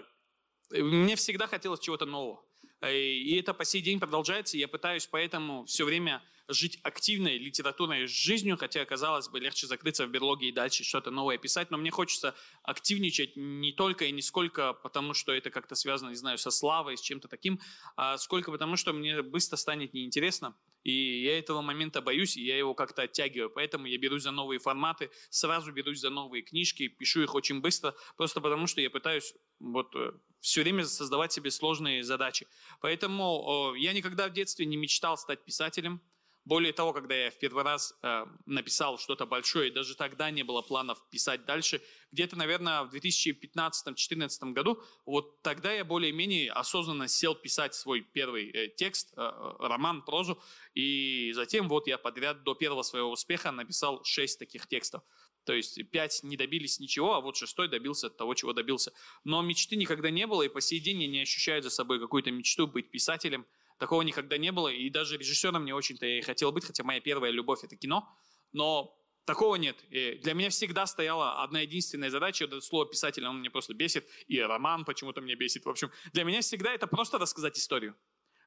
мне всегда хотелось чего-то нового. И это по сей день продолжается. Я пытаюсь поэтому все время жить активной литературной жизнью, хотя, казалось бы, легче закрыться в берлоге и дальше что-то новое писать, но мне хочется активничать не только и не сколько потому, что это как-то связано, не знаю, со славой, с чем-то таким, а сколько потому, что мне быстро станет неинтересно. И я этого момента боюсь, и я его как-то оттягиваю. Поэтому я берусь за новые форматы, сразу берусь за новые книжки, пишу их очень быстро, просто потому что я пытаюсь вот э, все время создавать себе сложные задачи. Поэтому я никогда в детстве не мечтал стать писателем. Более того, когда я в первый раз э, написал что-то большое, даже тогда не было планов писать дальше, где-то, наверное, в 2015-2014 году, вот тогда я более-менее осознанно сел писать свой первый э, текст, э, роман, прозу, и затем вот я подряд до первого своего успеха написал шесть таких текстов. То есть пять не добились ничего, а вот шестой добился того, чего добился. Но мечты никогда не было, и по сей день я не ощущаю за собой какую-то мечту быть писателем – Такого никогда не было, и даже режиссером не очень-то я и хотел быть, хотя моя первая любовь – это кино. Но Такого нет. И для меня всегда стояла одна единственная задача, это слово писатель, оно мне просто бесит, и роман почему-то меня бесит. В общем, для меня всегда это просто рассказать историю.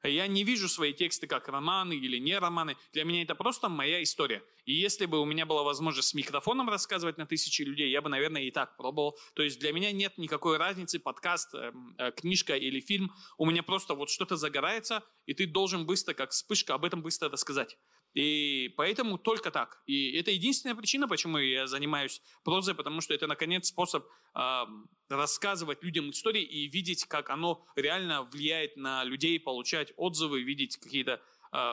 Я не вижу свои тексты как романы или не романы. Для меня это просто моя история. И если бы у меня была возможность с микрофоном рассказывать на тысячи людей, я бы, наверное, и так пробовал. То есть для меня нет никакой разницы, подкаст, э, э, книжка или фильм. У меня просто вот что-то загорается, и ты должен быстро, как вспышка, об этом быстро рассказать. И поэтому только так. И это единственная причина, почему я занимаюсь прозой, потому что это, наконец, способ э, рассказывать людям истории и видеть, как оно реально влияет на людей, получать отзывы, видеть какие-то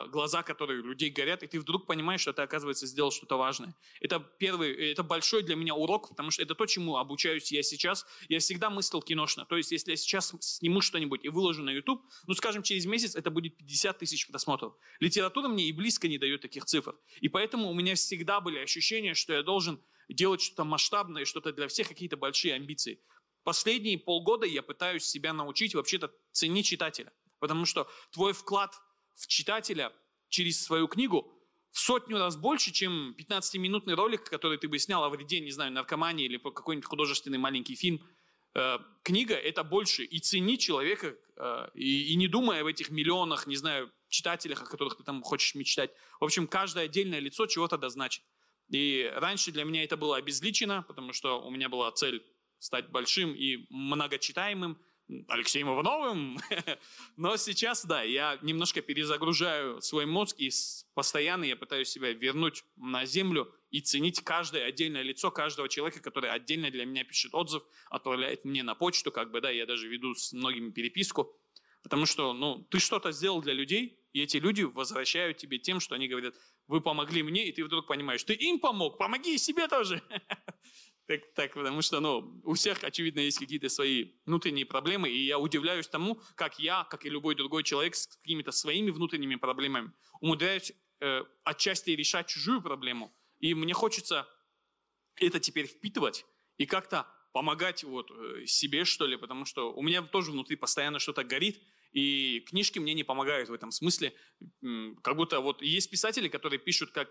глаза, которые у людей горят, и ты вдруг понимаешь, что ты, оказывается, сделал что-то важное. Это первый, это большой для меня урок, потому что это то, чему обучаюсь я сейчас. Я всегда мыслил киношно. То есть, если я сейчас сниму что-нибудь и выложу на YouTube, ну, скажем, через месяц это будет 50 тысяч просмотров. Литература мне и близко не дает таких цифр. И поэтому у меня всегда были ощущения, что я должен делать что-то масштабное, что-то для всех, какие-то большие амбиции. Последние полгода я пытаюсь себя научить вообще-то ценить читателя. Потому что твой вклад в читателя через свою книгу в сотню раз больше, чем 15-минутный ролик, который ты бы снял о вреде, не знаю, наркомании или какой-нибудь художественный маленький фильм. Э, книга – это больше. И цени человека, э, и, и не думая об этих миллионах, не знаю, читателях, о которых ты там хочешь мечтать. В общем, каждое отдельное лицо чего-то да значит. И раньше для меня это было обезличено, потому что у меня была цель стать большим и многочитаемым – Алексеем Ивановым. [LAUGHS] Но сейчас, да, я немножко перезагружаю свой мозг и постоянно я пытаюсь себя вернуть на землю и ценить каждое отдельное лицо каждого человека, который отдельно для меня пишет отзыв, отправляет мне на почту, как бы, да, я даже веду с многими переписку. Потому что, ну, ты что-то сделал для людей, и эти люди возвращают тебе тем, что они говорят, вы помогли мне, и ты вдруг понимаешь, ты им помог, помоги и себе тоже. [LAUGHS] Так, так, потому что, ну, у всех, очевидно, есть какие-то свои внутренние проблемы, и я удивляюсь тому, как я, как и любой другой человек с какими-то своими внутренними проблемами, умудряюсь э, отчасти решать чужую проблему. И мне хочется это теперь впитывать и как-то помогать вот э, себе, что ли, потому что у меня тоже внутри постоянно что-то горит, и книжки мне не помогают в этом смысле. Как будто вот есть писатели, которые пишут как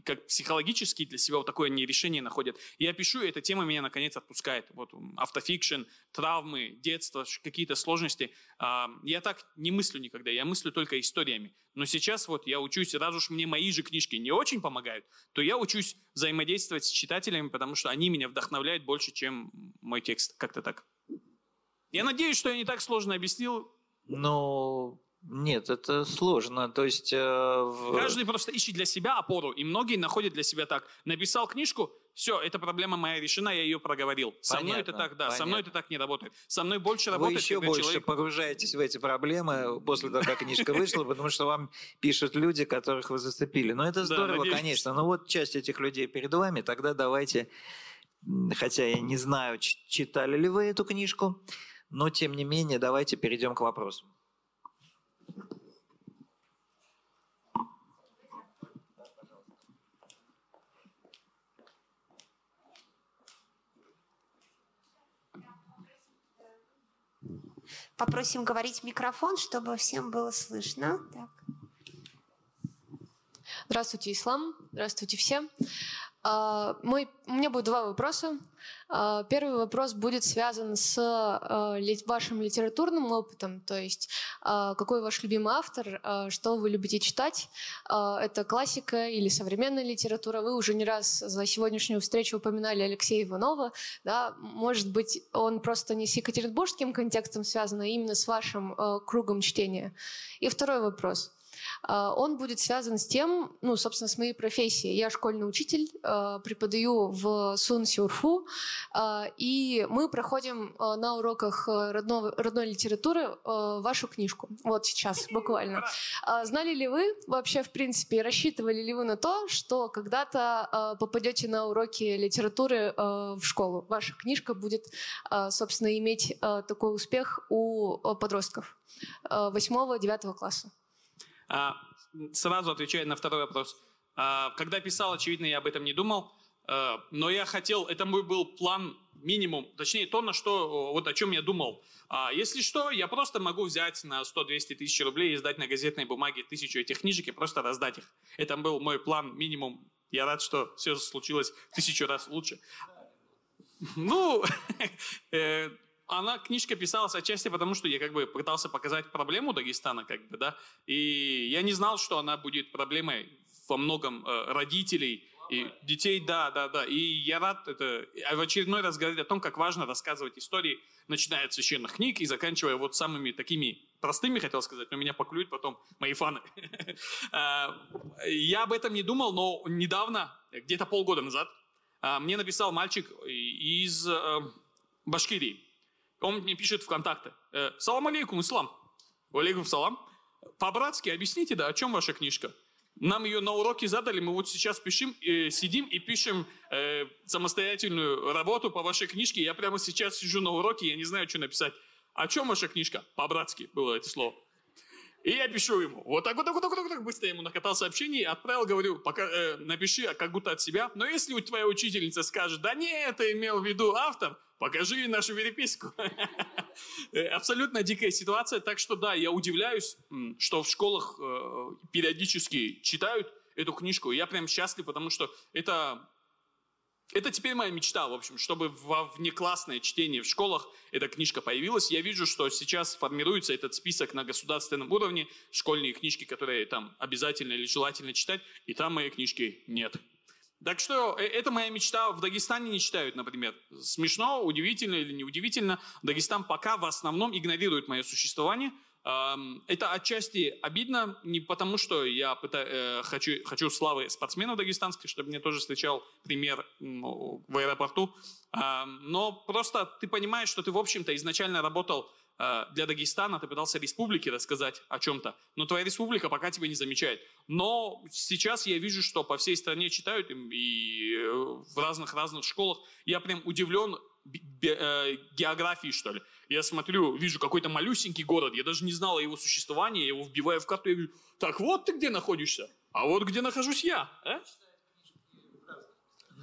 как психологически для себя вот такое не решение находят. Я пишу, и эта тема меня наконец отпускает. Вот автофикшн, травмы, детство, какие-то сложности. А, я так не мыслю никогда, я мыслю только историями. Но сейчас вот я учусь, раз уж мне мои же книжки не очень помогают, то я учусь взаимодействовать с читателями, потому что они меня вдохновляют больше, чем мой текст. Как-то так. Я надеюсь, что я не так сложно объяснил. Но нет, это сложно. То есть... Э, в... Каждый просто ищет для себя опору, и многие находят для себя так. Написал книжку, все, эта проблема моя решена, я ее проговорил. Со понятно, мной это так, да, понятно. со мной это так не работает. Со мной больше Вы работает, еще больше человек... погружаетесь в эти проблемы после того, как книжка вышла, потому что вам пишут люди, которых вы зацепили. Но это здорово, конечно. Но вот часть этих людей перед вами, тогда давайте, хотя я не знаю, читали ли вы эту книжку, но тем не менее давайте перейдем к вопросу. Попросим говорить в микрофон, чтобы всем было слышно. Так. Здравствуйте, Ислам. Здравствуйте всем. А, мой, у меня будет два вопроса. А, первый вопрос будет связан с а, вашим литературным опытом, то есть какой ваш любимый автор, что вы любите читать. Это классика или современная литература. Вы уже не раз за сегодняшнюю встречу упоминали Алексея Иванова. Да? Может быть, он просто не с екатеринбургским контекстом связан, а именно с вашим кругом чтения. И второй вопрос – он будет связан с тем, ну, собственно, с моей профессией. Я школьный учитель, а, преподаю в Сунсюрфу, а, и мы проходим на уроках родного, родной литературы вашу книжку. Вот сейчас, буквально. Знали ли вы вообще, в принципе, рассчитывали ли вы на то, что когда-то попадете на уроки литературы в школу? Ваша книжка будет, собственно, иметь такой успех у подростков 8-9 класса. А, сразу отвечая на второй вопрос. А, когда писал, очевидно, я об этом не думал, а, но я хотел, это мой был план минимум, точнее то, на что, вот о чем я думал. Если что, я просто могу взять на 100-200 тысяч рублей и сдать на газетной бумаге тысячу этих книжек и просто раздать их. Это был мой план минимум. Я рад, что все случилось тысячу раз лучше. Ну, [LAUGHS] э, она, книжка писалась отчасти потому, что я как бы пытался показать проблему Дагестана, как бы, да, и я не знал, что она будет проблемой во многом э, родителей, и детей, да, да, да. И я рад это в очередной раз говорить о том, как важно рассказывать истории, начиная от священных книг и заканчивая вот самыми такими простыми, хотел сказать, но меня поклюют потом мои фаны. [LAUGHS] А, я об этом не думал, но недавно, где-то полгода назад, а, мне написал мальчик из э, Башкирии. Он мне пишет ВКонтакте. «Э, салам алейкум, ислам. Алейкум салам. По-братски объясните, да, о чем ваша книжка? Нам ее на уроке задали, мы вот сейчас пишем, э, сидим и пишем э, самостоятельную работу по вашей книжке. Я прямо сейчас сижу на уроке, я не знаю, что написать. О чем ваша книжка? По-братски было это слово. И я пишу ему. Вот так вот, так вот, так вот, так быстро ему накатал сообщение, отправил, говорю, пока, э, напиши а как будто от себя. Но если у твоя учительница скажет, да не, это имел в виду автор, покажи нашу переписку. [LAUGHS] Абсолютно дикая ситуация, так что да, я удивляюсь, что в школах э, периодически читают эту книжку. Я прям счастлив, потому что это это теперь моя мечта, в общем, чтобы во внеклассное чтение в школах эта книжка появилась. Я вижу, что сейчас формируется этот список на государственном уровне, школьные книжки, которые там обязательно или желательно читать, и там моей книжки нет. Так что э, это моя мечта. В Дагестане не читают, например. Смешно, удивительно или неудивительно. Дагестан пока в основном игнорирует мое существование. Это отчасти обидно, не потому что я пытаюсь, э, хочу, хочу славы спортсменов дагестанских, чтобы мне тоже встречал пример в аэропорту, но просто ты понимаешь, что ты, в общем-то, изначально работал для Дагестана ты пытался республике рассказать о чем-то, но твоя республика пока тебя не замечает. Но сейчас я вижу, что по всей стране читают и э, в разных-разных школах. Я прям удивлен э, географии, что ли. Я смотрю, вижу какой-то малюсенький город, я даже не знал о его существовании, я его вбиваю в карту, я говорю, так вот ты где находишься, а вот где нахожусь я. А?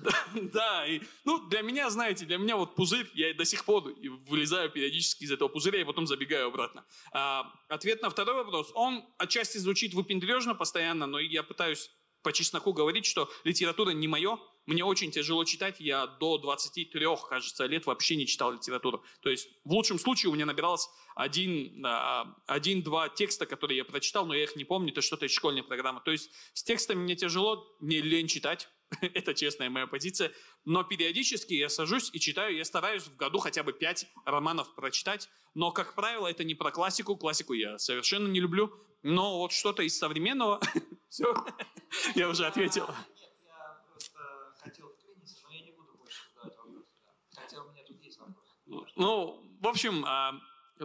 [LAUGHS] Да, и, ну, для меня, знаете, для меня вот пузырь, я до сих пор вылезаю периодически из этого пузыря и потом забегаю обратно. А, ответ на второй вопрос, он отчасти звучит выпендрежно постоянно, но я пытаюсь по чесноку говорить, что литература не мое, мне очень тяжело читать, я до 23, кажется, лет вообще не читал литературу. То есть в лучшем случае у меня набиралось один, а, один-два текста, которые я прочитал, но я их не помню, это что-то из школьной программы. То есть с текстами мне тяжело, мне лень читать, [LAUGHS] Это честная моя позиция. Но периодически я сажусь и читаю. Я стараюсь в году хотя бы пять романов прочитать. Но, как правило, это не про классику. Классику я совершенно не люблю. Но вот что-то из современного... [LAUGHS] Все, я уже ответил. Ну, в общем, а,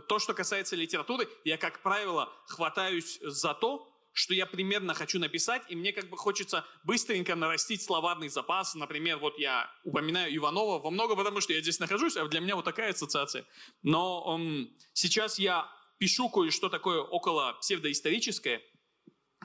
то, что касается литературы, я, как правило, хватаюсь за то, что я примерно хочу написать, и мне как бы хочется быстренько нарастить словарный запас. Например, вот я упоминаю Иванова во много, потому что я здесь нахожусь, а для меня вот такая ассоциация. Но um, сейчас я пишу кое-что такое около псевдоисторическое,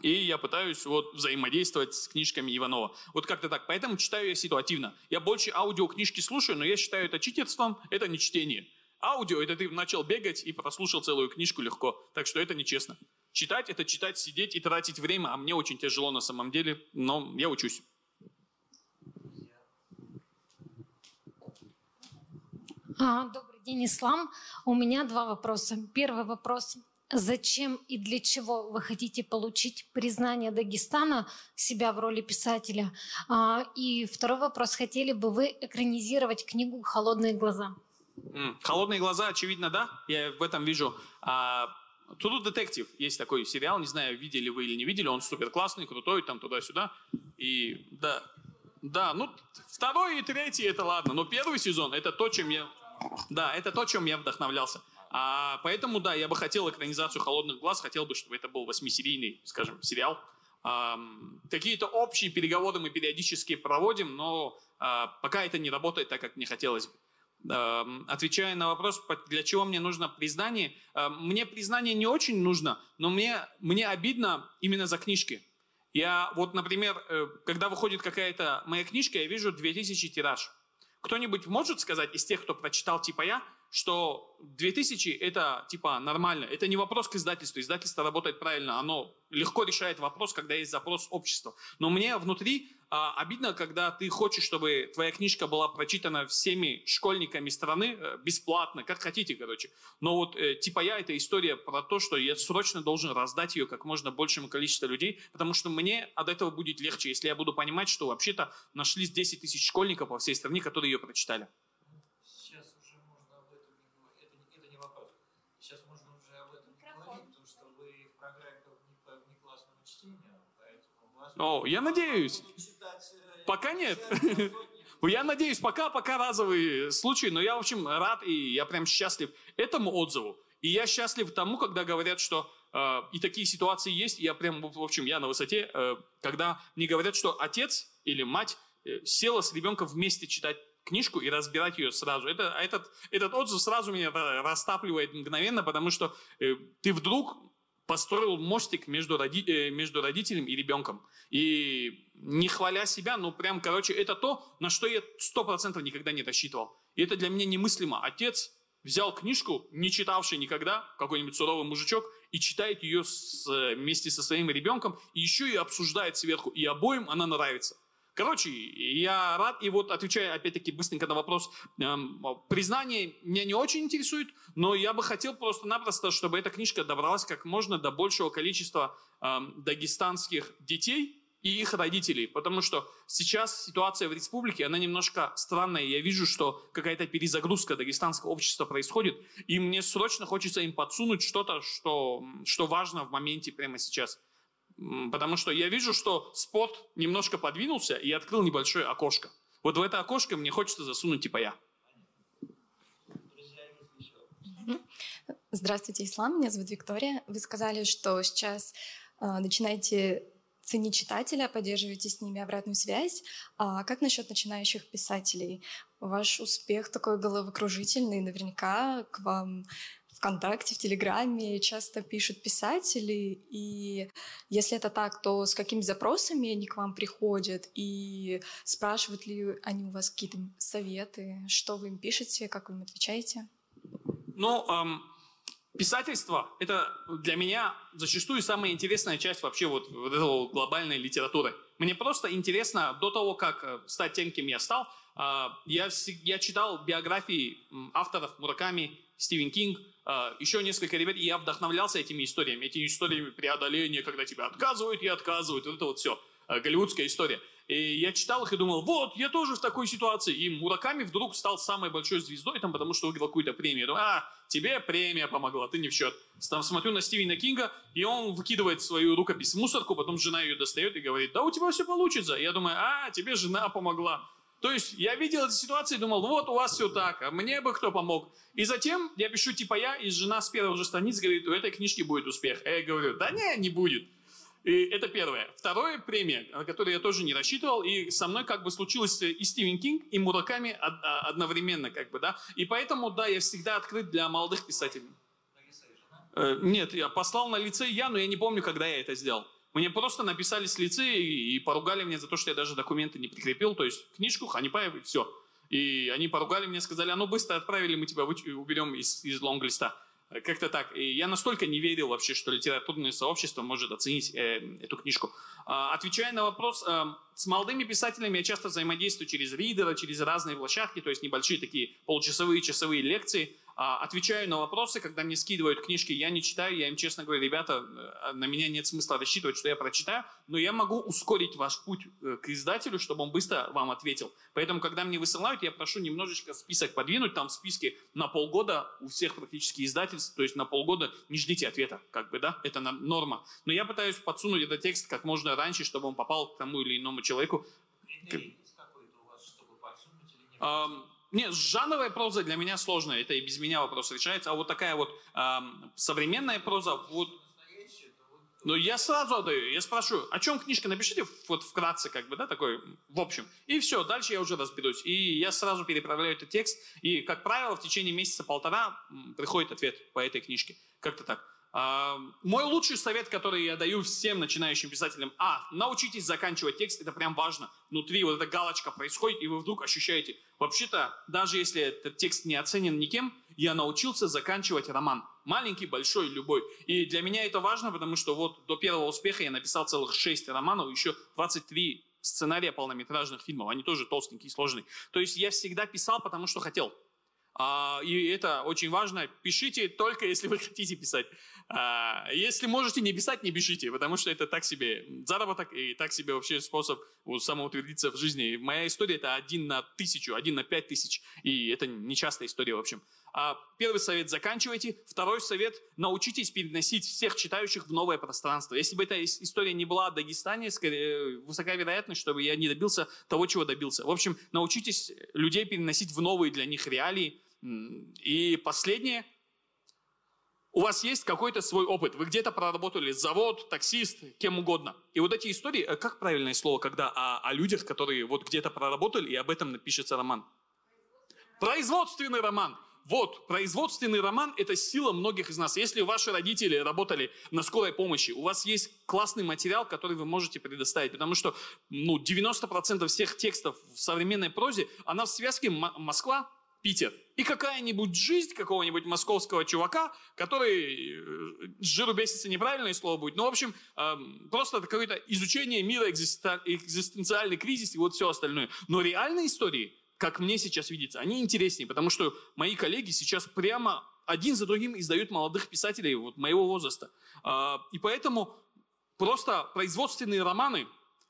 и я пытаюсь вот взаимодействовать с книжками Иванова. Вот как-то так. Поэтому читаю я ситуативно. Я больше аудиокнижки слушаю, но я считаю это читерством, это не чтение. Аудио – это ты начал бегать и прослушал целую книжку легко. Так что это нечестно. Читать – это читать, сидеть и тратить время, а мне очень тяжело на самом деле, но я учусь. А, добрый день, Ислам. У меня два вопроса. Первый вопрос. Зачем и для чего вы хотите получить признание Дагестана себя в роли писателя? А, и второй вопрос. Хотели бы вы экранизировать книгу «Холодные глаза»? «Холодные глаза», очевидно, да. Я в этом вижу True Detective есть такой сериал, не знаю, видели вы или не видели, он супер классный, крутой, там туда-сюда. И да, да, ну второй и третий это ладно, но первый сезон это то, чем я, да, это то, чем я вдохновлялся. А, поэтому, да, я бы хотел экранизацию «Холодных глаз», хотел бы, чтобы это был восьмисерийный, скажем, сериал. А, какие-то общие переговоры мы периодически проводим, но а, пока это не работает так, как мне хотелось бы. Эм, отвечая на вопрос, для чего мне нужно признание, эм, мне признание не очень нужно, но мне, мне обидно именно за книжки. Я вот, например, э, когда выходит какая-то моя книжка, я вижу 2000 тираж. Кто-нибудь может сказать из тех, кто прочитал типа я, что 2000 это типа нормально. Это не вопрос к издательству. Издательство работает правильно. Оно легко решает вопрос, когда есть запрос общества. Но мне внутри а, обидно, когда ты хочешь, чтобы твоя книжка была прочитана всеми школьниками страны э, бесплатно, как хотите, короче. Но вот э, типа я, это история про то, что я срочно должен раздать ее как можно большему количеству людей, потому что мне от этого будет легче, если я буду понимать, что вообще-то нашлись 10 тысяч школьников по всей стране, которые ее прочитали. О, я надеюсь. Пока нет. [LAUGHS] Я надеюсь, пока, пока разовый случай, но я, в общем, рад и я прям счастлив этому отзыву. И я счастлив тому, когда говорят, что э, и такие ситуации есть, я прям, в общем, я на высоте, э, когда мне говорят, что отец или мать э, села с ребенком вместе читать книжку и разбирать ее сразу. Это, этот, этот отзыв сразу меня растапливает мгновенно, потому что э, ты вдруг построил мостик между, роди, э, между родителем и ребенком. И не хваля себя, ну прям, короче, это то, на что я сто процентов никогда не рассчитывал. И это для меня немыслимо. Отец взял книжку, не читавший никогда, какой-нибудь суровый мужичок, и читает ее с, вместе со своим ребенком, и еще и обсуждает сверху, и обоим она нравится. Короче, я рад, и вот отвечая опять-таки быстренько на вопрос, эм, признание меня не очень интересует, но я бы хотел просто-напросто, чтобы эта книжка добралась как можно до большего количества эм, дагестанских детей, и их родителей, потому что сейчас ситуация в республике, она немножко странная. Я вижу, что какая-то перезагрузка дагестанского общества происходит, и мне срочно хочется им подсунуть что-то, что, что важно в моменте прямо сейчас. Потому что я вижу, что спорт немножко подвинулся и открыл небольшое окошко. Вот в это окошко мне хочется засунуть типа я. Здравствуйте, Ислам. Меня зовут Виктория. Вы сказали, что сейчас э, начинаете ценить читателя, поддерживаете с ними обратную связь. А как насчет начинающих писателей? Ваш успех такой головокружительный, наверняка к вам ВКонтакте, в Телеграме часто пишут писатели, и если это так, то с какими запросами они к вам приходят, и спрашивают ли они у вас какие-то советы, что вы им пишете, как вы им отвечаете? Ну, эм, писательство — это для меня зачастую самая интересная часть вообще вот, вот этого глобальной литературы. Мне просто интересно, до того, как э, стать тем, кем я стал, э, я, я читал биографии авторов Мураками, Стивен Кинг, еще несколько ребят, и я вдохновлялся этими историями, этими историями преодоления, когда тебя отказывают и отказывают, вот это вот все, а, голливудская история. И я читал их и думал, вот, я тоже в такой ситуации. И Мураками вдруг стал самой большой звездой, там, потому что выиграл какую-то премию. Я думаю, а, тебе премия помогла, ты не в счет. Там смотрю на Стивена Кинга, и он выкидывает свою рукопись в мусорку, потом жена ее достает и говорит, да у тебя все получится. Я думаю, а, тебе жена помогла. То есть я видел эту ситуацию и думал, вот у вас все так, а мне бы кто помог. И затем я пишу типа я, и жена с первого же страницы говорит, у этой книжки будет успех. А я говорю, да не, не будет. И это первое. Второе премия, на которую я тоже не рассчитывал, и со мной как бы случилось и Стивен Кинг, и Мураками а, одновременно, как бы, да. И поэтому, да, я всегда открыт для молодых писателей. Э, нет, я послал на лицей я, но я не помню, когда я это сделал. Мне просто написали с лицея и, поругали меня за то, что я даже документы не прикрепил, то есть книжку, Ханипаев и все. И они поругали меня, сказали, а ну быстро отправили, мы тебя уберем из, из лонглиста. Как-то так. И я настолько не верил вообще, что литературное сообщество может оценить э, эту книжку. А, отвечая на вопрос, э, с молодыми писателями я часто взаимодействую через ридера, через разные площадки, то есть небольшие такие получасовые, часовые лекции. А, отвечаю на вопросы, когда мне скидывают книжки, я не читаю, я им честно говорю, ребята, э, на меня нет смысла рассчитывать, что я прочитаю, но я могу ускорить ваш путь э, к издателю, чтобы он быстро вам ответил. Поэтому, когда мне высылают, я прошу немножечко список подвинуть, там в списке на полгода у всех практически издательств, то есть на полгода не ждите ответа, как бы, да, это норма. Но я пытаюсь подсунуть этот текст как можно раньше, чтобы он попал к тому или иному человеку. Um, нет, жанровая проза для меня сложная, это и без меня вопрос решается, а вот такая вот эм, современная проза, вот ну, я сразу отдаю, я спрашиваю, о чем книжка, напишите вот вкратце, как бы, да, такой, в общем. И все, дальше я уже разберусь. И я сразу переправляю этот текст, и, как правило, в течение месяца-полтора приходит ответ по этой книжке. Как-то так. Мой лучший совет, который я даю всем начинающим писателям, а, научитесь заканчивать текст, это прям важно. Внутри вот эта галочка происходит, и вы вдруг ощущаете, вообще-то, даже если этот текст не оценен никем, я научился заканчивать роман. Маленький, большой, любой. И для меня это важно, потому что вот до первого успеха я написал целых 6 романов, еще 23 сценария полнометражных фильмов. Они тоже толстенькие, сложные. То есть я всегда писал, потому что хотел. А, и это очень важно. Пишите только, если вы хотите писать. А, если можете не писать, не пишите, потому что это так себе заработок и так себе вообще способ самоутвердиться в жизни. Моя история это один на тысячу, один на пять тысяч. И это нечастая история, в общем. А, первый совет – заканчивайте. Второй совет – научитесь переносить всех читающих в новое пространство. Если бы эта история не была о Дагестане, скорее, высока вероятность, чтобы я не добился того, чего добился. В общем, научитесь людей переносить в новые для них реалии. И последнее – у вас есть какой-то свой опыт, вы где-то проработали завод, таксист, кем угодно. И вот эти истории, э, как правильное слово, когда о, о людях, которые вот где-то проработали, и об этом напишется роман? Производственный роман. Вот, производственный роман – это сила многих из нас. Если ваши родители работали на скорой помощи, у вас есть классный материал, который вы можете предоставить, потому что ну, 90% всех текстов в современной прозе, она в связке Москва, Питер. И какая-нибудь жизнь какого-нибудь московского чувака, который, э, с жиру бесится неправильное слово будет, но, в общем, эм, просто какое-то изучение мира, экзистенциальный кризис и вот все остальное. Но реальные истории, как мне сейчас видится, они интереснее, потому что мои коллеги сейчас прямо один за другим издают молодых писателей вот моего возраста. А, и поэтому просто производственные романы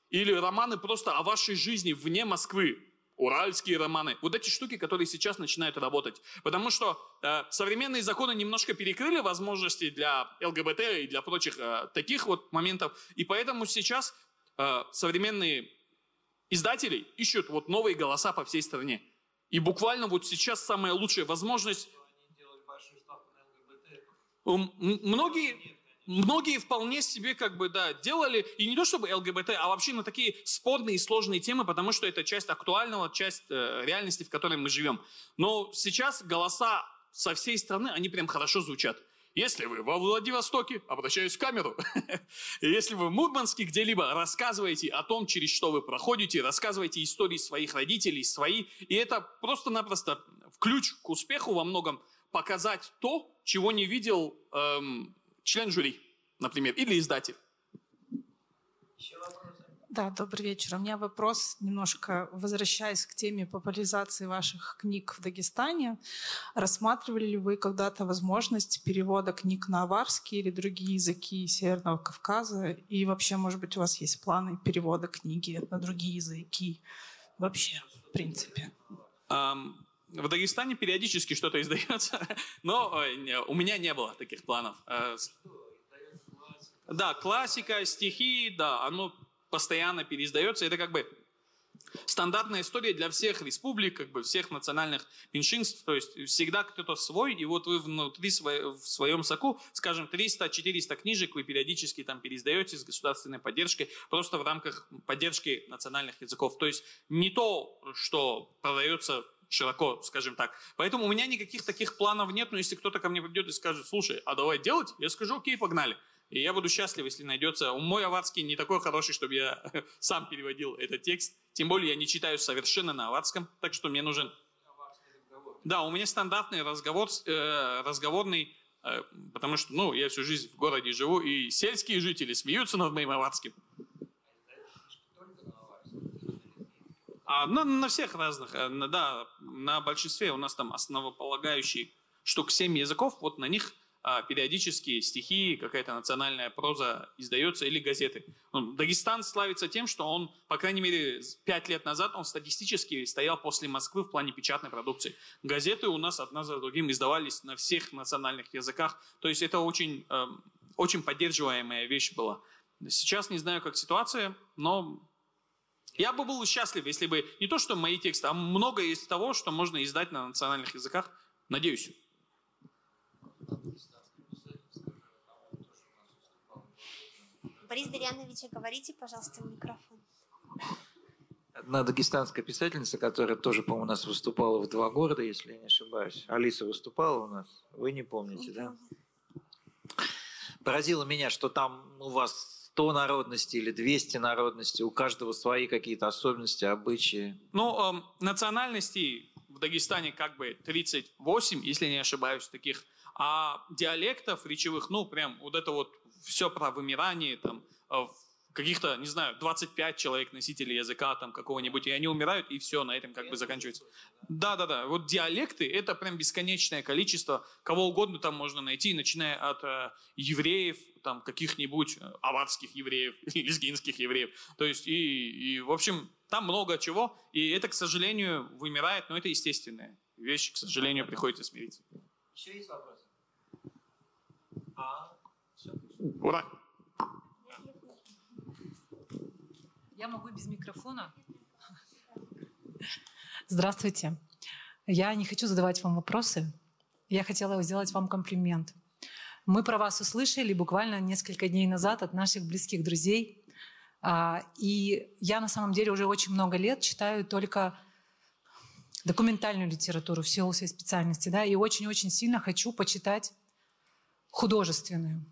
или романы просто о вашей жизни вне Москвы, уральские романы. Вот эти штуки, которые сейчас начинают работать. Потому что э, современные законы немножко перекрыли возможности для ЛГБТ и для прочих э, таких вот моментов. И поэтому сейчас э, современные издатели ищут вот новые голоса по всей стране. И буквально вот сейчас самая лучшая возможность... Многие, многие вполне себе как бы, да, делали, и не то чтобы ЛГБТ, а вообще на такие спорные и сложные темы, потому что это часть актуального, часть э, реальности, в которой мы живем. Но сейчас голоса со всей страны, они прям хорошо звучат. Если вы во Владивостоке, обращаюсь в камеру, [LAUGHS] если вы в Мурманске где-либо, рассказывайте о том, через что вы проходите, рассказывайте истории своих родителей, свои, и это просто-напросто ключ к успеху во многом показать то, чего не видел эм, член жюри, например, или издатель. Да, добрый вечер. У меня вопрос, немножко возвращаясь к теме популяризации ваших книг в Дагестане. Рассматривали ли вы когда-то возможность перевода книг на аварский или другие языки Северного Кавказа? И вообще, может быть, у вас есть планы перевода книги на другие языки? Вообще, в принципе. Um, в Дагестане периодически что-то издается, [LAUGHS] но э, у меня не было таких планов. Э, да, классика, стихи, да, оно постоянно переиздается. Это как бы стандартная история для всех республик, как бы всех национальных меньшинств. То есть всегда кто-то свой, и вот вы внутри в своем соку, скажем, 300-400 книжек вы периодически там переиздаете с государственной поддержкой, просто в рамках поддержки национальных языков. То есть не то, что продается широко, скажем так. Поэтому у меня никаких таких планов нет, но если кто-то ко мне придет и скажет, слушай, а давай делать, я скажу, окей, погнали. И я буду счастлив, если найдется. Мой аварский не такой хороший, чтобы я [LAUGHS] сам переводил этот текст. Тем более я не читаю совершенно на аварском, так что мне нужен... Да, у меня стандартный разговор, э, разговорный, э, потому что, ну, я всю жизнь в городе живу, и сельские жители смеются над моим аварским. На, на всех разных, э, на, да, на большинстве у нас там основополагающие штук 7 языков, вот на них а, периодически стихи, какая-то национальная проза издается или газеты. Ну, Дагестан славится тем, что он, по крайней мере, пять лет назад он статистически стоял после Москвы в плане печатной продукции. Газеты у нас одна за другим издавались на всех национальных языках. То есть это очень, э, очень поддерживаемая вещь была. Сейчас не знаю, как ситуация, но я бы был счастлив, если бы не то, что мои тексты, а много из того, что можно издать на национальных языках. Надеюсь. Борис Дарьянович, говорите, пожалуйста, в микрофон. Одна дагестанская писательница, которая тоже, по-моему, у нас выступала в два города, если я не ошибаюсь. Алиса выступала у нас. Вы не помните, да? Поразило меня, что там у вас 100 народностей или 200 народностей, у каждого свои какие-то особенности, обычаи? Ну, э, национальностей в Дагестане как бы 38, если не ошибаюсь, таких, а диалектов речевых, ну, прям вот это вот все про вымирание, там, э, каких-то, не знаю, 25 человек носителей языка там какого-нибудь, и они умирают, и все, на этом как бы заканчивается. Да-да-да, вот диалекты — это прям бесконечное количество, кого угодно там можно найти, начиная от э, евреев, там каких-нибудь э, аварских евреев, [LAUGHS] лезгинских евреев, то есть и, и, в общем, там много чего, и это, к сожалению, вымирает, но это естественная вещь, к сожалению, приходится смириться. Еще есть вопросы? А, Ура! Я могу без микрофона? Здравствуйте. Я не хочу задавать вам вопросы. Я хотела сделать вам комплимент. Мы про вас услышали буквально несколько дней назад от наших близких друзей. А, и я на самом деле уже очень много лет читаю только документальную литературу в силу своей специальности, да, и очень-очень сильно хочу почитать художественную.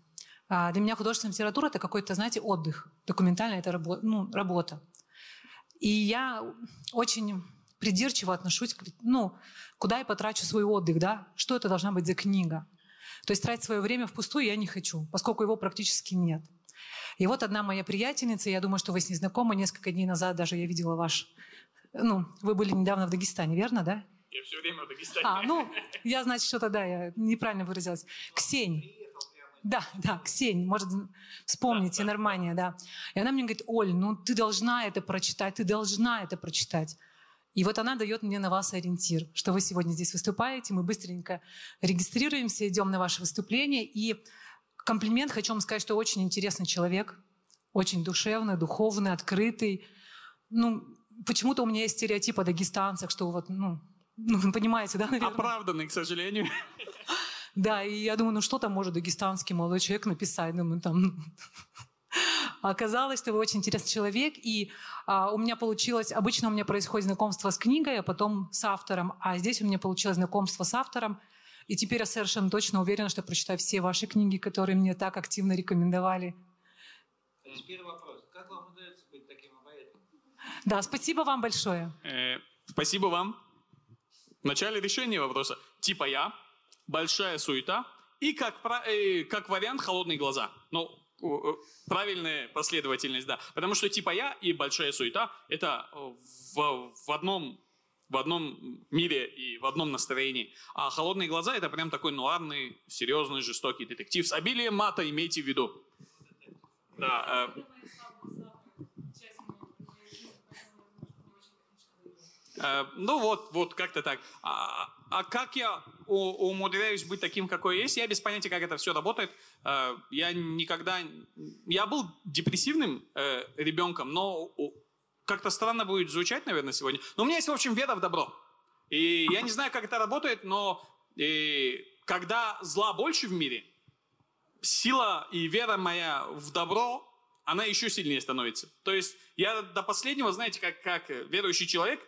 А для меня художественная литература — это какой-то, знаете, отдых. Документальная — это рабо- ну, работа. И я очень придирчиво отношусь к, ну, куда я потрачу свой отдых, да? Что это должна быть за книга? То есть тратить свое время впустую я не хочу, поскольку его практически нет. И вот одна моя приятельница, я думаю, что вы с ней знакомы, несколько дней назад даже я видела ваш... Ну, вы были недавно в Дагестане, верно, да? Я все время в Дагестане. А, ну, я, значит, что-то, да, я неправильно выразилась. Ксень. Да, да, Ксения, может, вспомните, да, Нормания, да. И она мне говорит, Оль, ну ты должна это прочитать, ты должна это прочитать. И вот она дает мне на вас ориентир, что вы сегодня здесь выступаете, мы быстренько регистрируемся, идем на ваше выступление. И комплимент хочу вам сказать, что очень интересный человек, очень душевный, духовный, открытый. Ну, почему-то у меня есть стереотип о дагестанцах, что вот, ну, ну, понимаете, да, наверное? Оправданный, к сожалению. Да, и я думаю, ну что там может дагестанский молодой человек написать? Думаю, там... Оказалось, что вы очень интересный человек, и а, у меня получилось, обычно у меня происходит знакомство с книгой, а потом с автором, а здесь у меня получилось знакомство с автором, и теперь я совершенно точно уверена, что прочитаю все ваши книги, которые мне так активно рекомендовали. А теперь вопрос. Как вам удается быть таким обаятельным? Да, спасибо вам большое. Э, спасибо вам. В начале решения вопроса. Типа я, большая суета и как, э, как вариант холодные глаза. Ну, правильная последовательность, да. Потому что типа я и большая суета – это в, в одном в одном мире и в одном настроении. А «Холодные глаза» — это прям такой нуарный, серьезный, жестокий детектив с обилием мата, имейте в виду. Да, э, Э, ну вот, вот как-то так. А, а как я умудряюсь быть таким, какой есть, я без понятия, как это все работает. Э, я никогда... Я был депрессивным э, ребенком, но как-то странно будет звучать, наверное, сегодня. Но у меня есть, в общем, вера в добро. И я не знаю, как это работает, но и когда зла больше в мире, сила и вера моя в добро, она еще сильнее становится. То есть я до последнего, знаете, как, как верующий человек –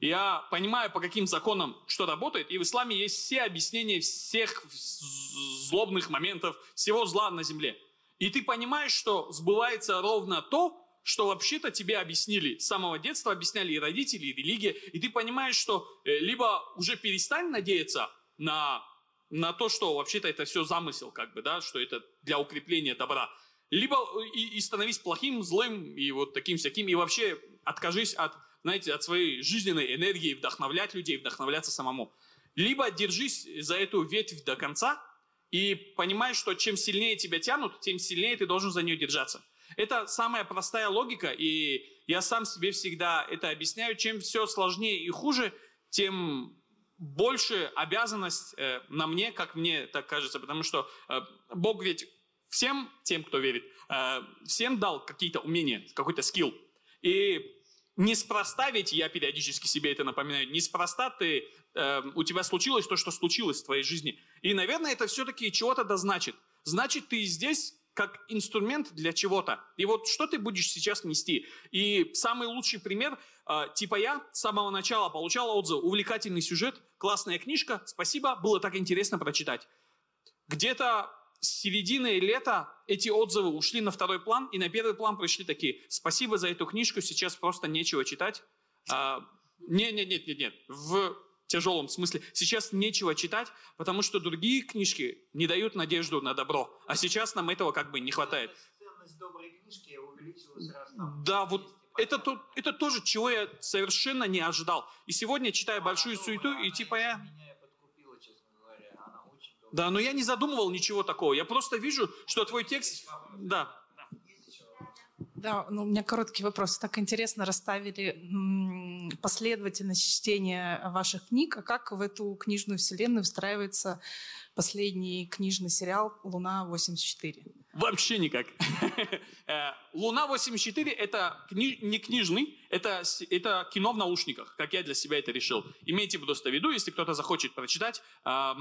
я понимаю, по каким законам что работает, и в исламе есть все объяснения всех злобных моментов, всего зла на земле. И ты понимаешь, что сбывается ровно то, что вообще-то тебе объяснили, с самого детства объясняли и родители, и религия, и ты понимаешь, что э, либо уже перестань надеяться на, на то, что вообще-то это все замысел, как бы, да, что это для укрепления добра, либо э, и, и становись плохим, злым, и вот таким всяким, и вообще откажись от знаете, от своей жизненной энергии вдохновлять людей, вдохновляться самому. Либо держись за эту ветвь до конца и понимай, что чем сильнее тебя тянут, тем сильнее ты должен за нее держаться. Это самая простая логика, и я сам себе всегда это объясняю. Чем все сложнее и хуже, тем больше обязанность э, на мне, как мне так кажется, потому что э, Бог ведь всем тем, кто верит, э, всем дал какие-то умения, какой-то скилл. И Неспроста ведь, я периодически себе это напоминаю, неспроста ты, э, у тебя случилось то, что случилось в твоей жизни. И, наверное, это все-таки чего-то да значит. Значит, ты здесь как инструмент для чего-то. И вот что ты будешь сейчас нести? И самый лучший пример, э, типа я с самого начала получал отзыв, увлекательный сюжет, классная книжка, спасибо, было так интересно прочитать. Где-то с середины лета эти отзывы ушли на второй план, и на первый план пришли такие. Спасибо за эту книжку, сейчас просто нечего читать. А, нет, нет, нет, нет, нет. В тяжелом смысле. Сейчас нечего читать, потому что другие книжки не дают надежду на добро. А сейчас нам этого как бы не хватает. Ценность доброй книжки увеличилась раз Да, вот это, то, это тоже, чего я совершенно не ожидал. И сегодня, читая большую суету, и типа я... Да, но я не задумывал ничего такого. Я просто вижу, что твой текст... Да, да, ну, у меня короткий вопрос. Так интересно расставили последовательность чтения ваших книг. А как в эту книжную вселенную встраивается последний книжный сериал «Луна-84»? Вообще никак. [LAUGHS] Э, «Луна-84» — это кни- не книжный, это, это кино в наушниках, как я для себя это решил. Имейте просто в виду, если кто-то захочет прочитать, э,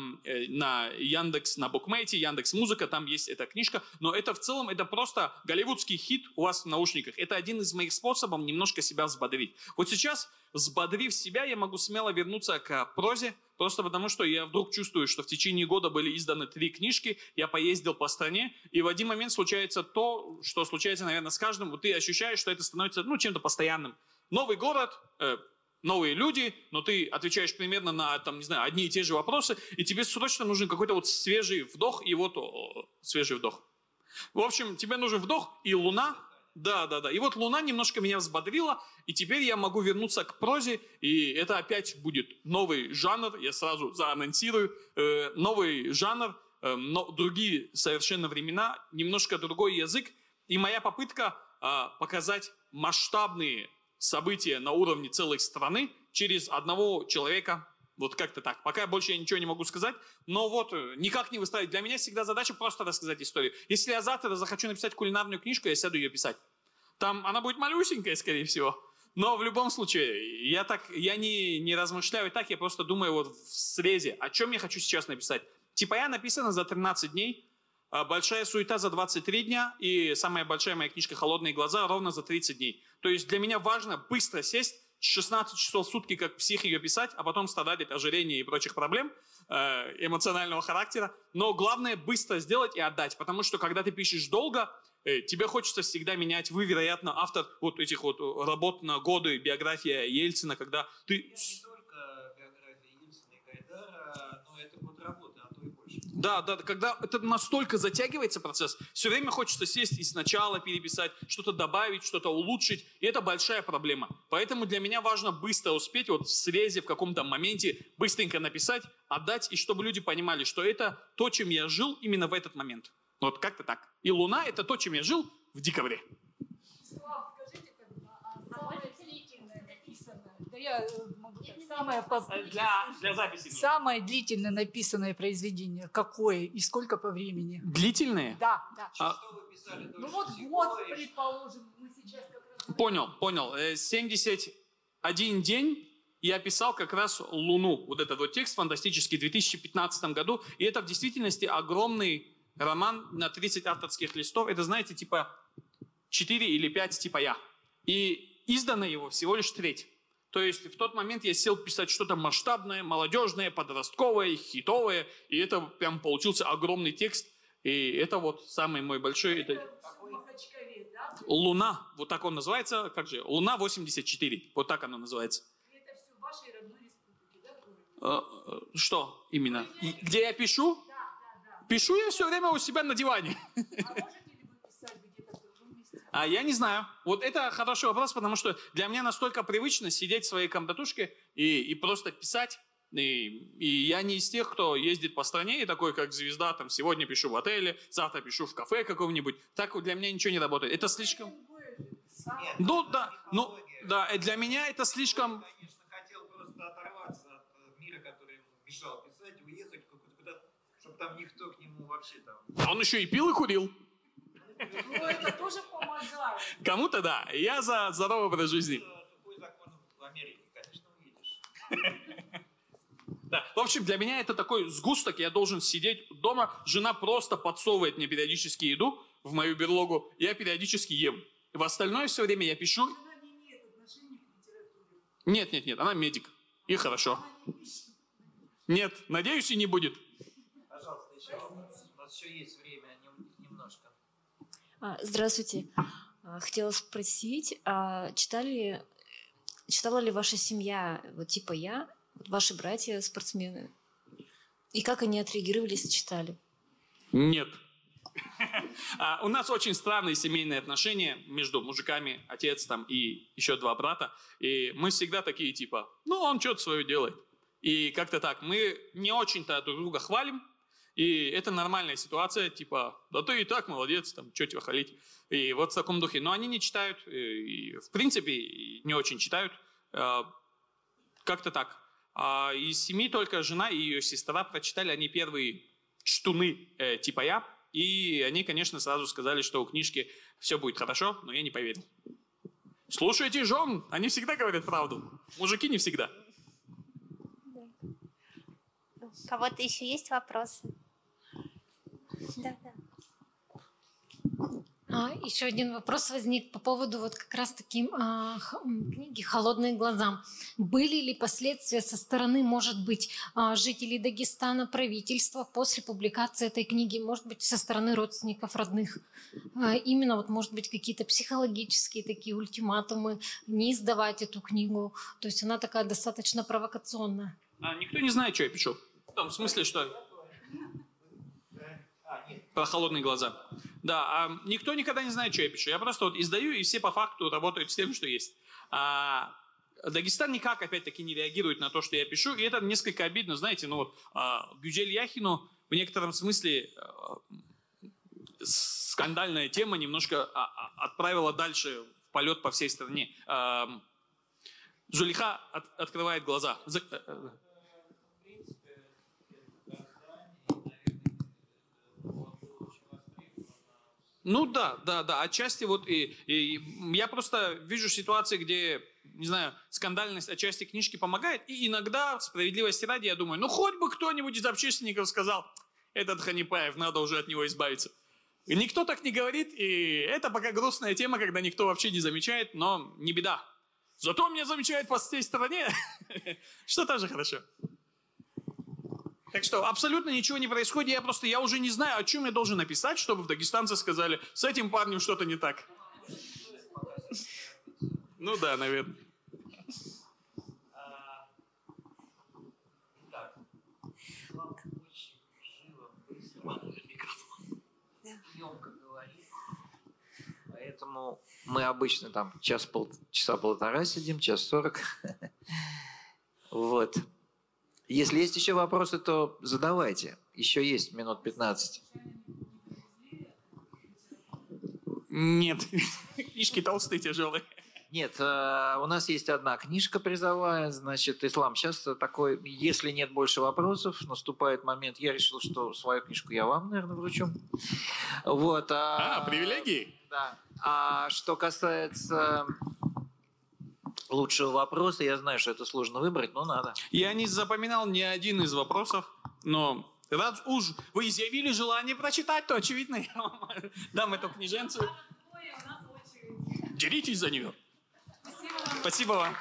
на Яндекс, на Букмейте, Яндекс Музыка, там есть эта книжка, но это в целом, это просто голливудский хит у вас в наушниках. Это один из моих способов немножко себя взбодрить. Вот сейчас, взбодрив себя, я могу смело вернуться к прозе, Просто потому, что я вдруг чувствую, что в течение года были изданы три книжки, я поездил по стране, и в один момент случается то, что случается, наверное, с каждым. Вот ты ощущаешь, что это становится ну, чем-то постоянным. Новый город, э, новые люди, но ты отвечаешь примерно на, там, не знаю, одни и те же вопросы, и тебе срочно нужен какой-то вот свежий вдох, и вот о, свежий вдох. В общем, тебе нужен вдох, и луна да, да, да. И вот Луна немножко меня взбодрила, и теперь я могу вернуться к прозе, и это опять будет новый жанр, я сразу заанонсирую, э, новый жанр, но другие совершенно времена, немножко другой язык, и моя попытка э, показать масштабные события на уровне целой страны через одного человека, вот как-то так. Пока больше я ничего не могу сказать, но вот э, никак не выставить. Для меня всегда задача просто рассказать историю. Если я завтра захочу написать кулинарную книжку, я сяду ее писать. Там она будет малюсенькая, скорее всего. Но в любом случае, я так, я не, не размышляю так, я просто думаю вот в срезе, о чем я хочу сейчас написать. Типа я написана за 13 дней, а большая суета за 23 дня и самая большая моя книжка «Холодные глаза» ровно за 30 дней. То есть для меня важно быстро сесть, 16 часов в сутки как псих ее писать, а потом страдать от ожирения и прочих проблем э, эмоционального характера. Но главное быстро сделать и отдать, потому что когда ты пишешь долго, э, тебе хочется всегда менять. Вы, вероятно, автор вот этих вот работ на годы, биография Ельцина, когда ты... Да, да, когда это настолько затягивается процесс, все время хочется сесть и сначала переписать, что-то добавить, что-то улучшить, и это большая проблема. Поэтому для меня важно быстро успеть, вот в срезе, в каком-то моменте, быстренько написать, отдать, и чтобы люди понимали, что это то, чем я жил именно в этот момент. Вот как-то так. И Луна — это то, чем я жил в декабре. Слав, скажите, а самое написанное, да я э, самое, для, для записи. Самое длительное написанное произведение какое и сколько по времени? Длительное? Да, да. А, что вы писали? Ну вот год, предположим, мы сейчас как раз... Понял, понял. 71 э, день я писал как раз «Луну», вот этот вот текст фантастический, в 2015 году. И это в действительности огромный роман на 30 авторских листов. Это, знаете, типа 4 или 5 типа я. И издано его всего лишь треть. То есть в тот момент я сел писать что-то масштабное, молодежное, подростковое, хитовое, и это прям получился огромный текст. И это вот самый мой большой... Это... Луна, вот так он называется, как же? Луна 84, вот так оно называется. Это все в вашей родной республике, да? Э, э, что именно? Где я пишу? Да, да, да. Пишу я все время у себя на диване. А можете а я не знаю. Вот это хороший вопрос, потому что для меня настолько привычно сидеть в своей комнатушке и, и просто писать. И, и я не из тех, кто ездит по стране и такой, как звезда, там, сегодня пишу в отеле, завтра пишу в кафе каком-нибудь. Так для меня ничего не работает. Это слишком... Нет, ну, да, ну, да, э, для меня это слишком... Я, конечно, хотел просто оторваться от э, мира, который ему мешал писать, уехать куда-то, чтобы там никто к нему вообще там... А он еще и пил и курил. Ну, это тоже помогает. Кому-то да. Я за здоровый образ жизни. Да. В общем, для меня это такой сгусток. Я должен сидеть дома. Жена просто подсовывает мне периодически еду в мою берлогу. Я периодически ем. В остальное все время я пишу. Нет, нет, нет. Она медик. И хорошо. Нет, надеюсь, и не будет. Пожалуйста, еще вопрос. У нас еще есть время. А, здравствуйте. А, хотела спросить, а читали, читала ли ваша семья, вот типа я, ваши братья спортсмены? И как они отреагировали, если читали? Нет. [LAUGHS] А, у нас очень странные семейные отношения между мужиками, отец там и еще два брата. И мы всегда такие типа, ну он что-то свое делает. И как-то так, мы не очень-то друг друга хвалим, и это нормальная ситуация, типа, да ты и так молодец, там, что тебя халить. И вот в таком духе. Но они не читают, и, в принципе, не очень читают. А, как-то так. А из семьи только жена и ее сестра прочитали, они первые чтуны э, типа я. И они, конечно, сразу сказали, что у книжки все будет хорошо, но я не поверил. Слушайте жен, они всегда говорят правду. Мужики не всегда. У кого-то еще есть вопросы? Да, да. А, еще один вопрос возник по поводу вот как раз таки а, книги «Холодные глаза». Были ли последствия со стороны, может быть, а, жителей Дагестана, правительства после публикации этой книги, может быть, со стороны родственников, родных? А, именно вот, может быть, какие-то психологические такие ультиматумы, не издавать эту книгу. То есть она такая достаточно провокационная. А, никто не знает, что я пишу. В том смысле, что про холодные глаза. Да, а никто никогда не знает, что я пишу. Я просто вот издаю, и все по факту работают с тем, что есть. А Дагестан никак, опять-таки, не реагирует на то, что я пишу, и это несколько обидно. Знаете, ну вот а, Гюзель Яхину в некотором смысле а, скандальная тема немножко а, а, отправила дальше в полет по всей стране. А, Зулиха от, открывает глаза. Ну да, да, да, отчасти вот и, и я просто вижу ситуации, где, не знаю, скандальность отчасти книжки помогает, и иногда, справедливости ради, я думаю, ну хоть бы кто-нибудь из общественников сказал, этот Ханипаев, надо уже от него избавиться. И никто так не говорит, и это пока грустная тема, когда никто вообще не замечает, но не беда. Зато меня замечают по всей стороне, [LAUGHS] что тоже хорошо. Так что абсолютно ничего не происходит. Я просто, я уже не знаю, о чем я должен написать, чтобы в Дагестанце сказали, с этим парнем что-то не так. Ну да, наверное. Поэтому мы обычно там час пол, часа полтора сидим, час сорок. [LAUGHS] Вот. Если есть еще вопросы, то задавайте. Еще есть минут 15. Нет, [LAUGHS] книжки толстые, тяжелые. Нет, э, у нас есть одна книжка призовая, значит, «Ислам». Сейчас такой, если нет больше вопросов, наступает момент, я решил, что свою книжку я вам, наверное, вручу. Вот. А, а привилегии? Да. А что касается лучшего вопроса. Я знаю, что это сложно выбрать, но надо. Я не запоминал ни один из вопросов, но раз уж вы изъявили желание прочитать, то очевидно [LAUGHS] я вам дам эту книженцию. Деритесь за нее. Спасибо вам.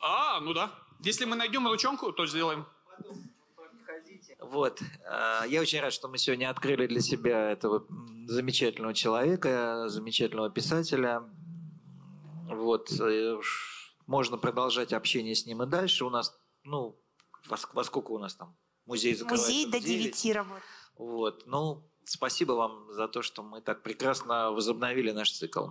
А, ну да. Если мы найдем ручонку, то сделаем. Вот. А, я очень рад, что мы сегодня открыли для себя этого замечательного человека, замечательного писателя. Вот. Э, можно продолжать общение с ним и дальше. У нас, ну, во, во сколько у нас там? Музей закрывается Музей до 9 работает. Вот. Ну, спасибо вам за то, что мы так прекрасно возобновили наш цикл.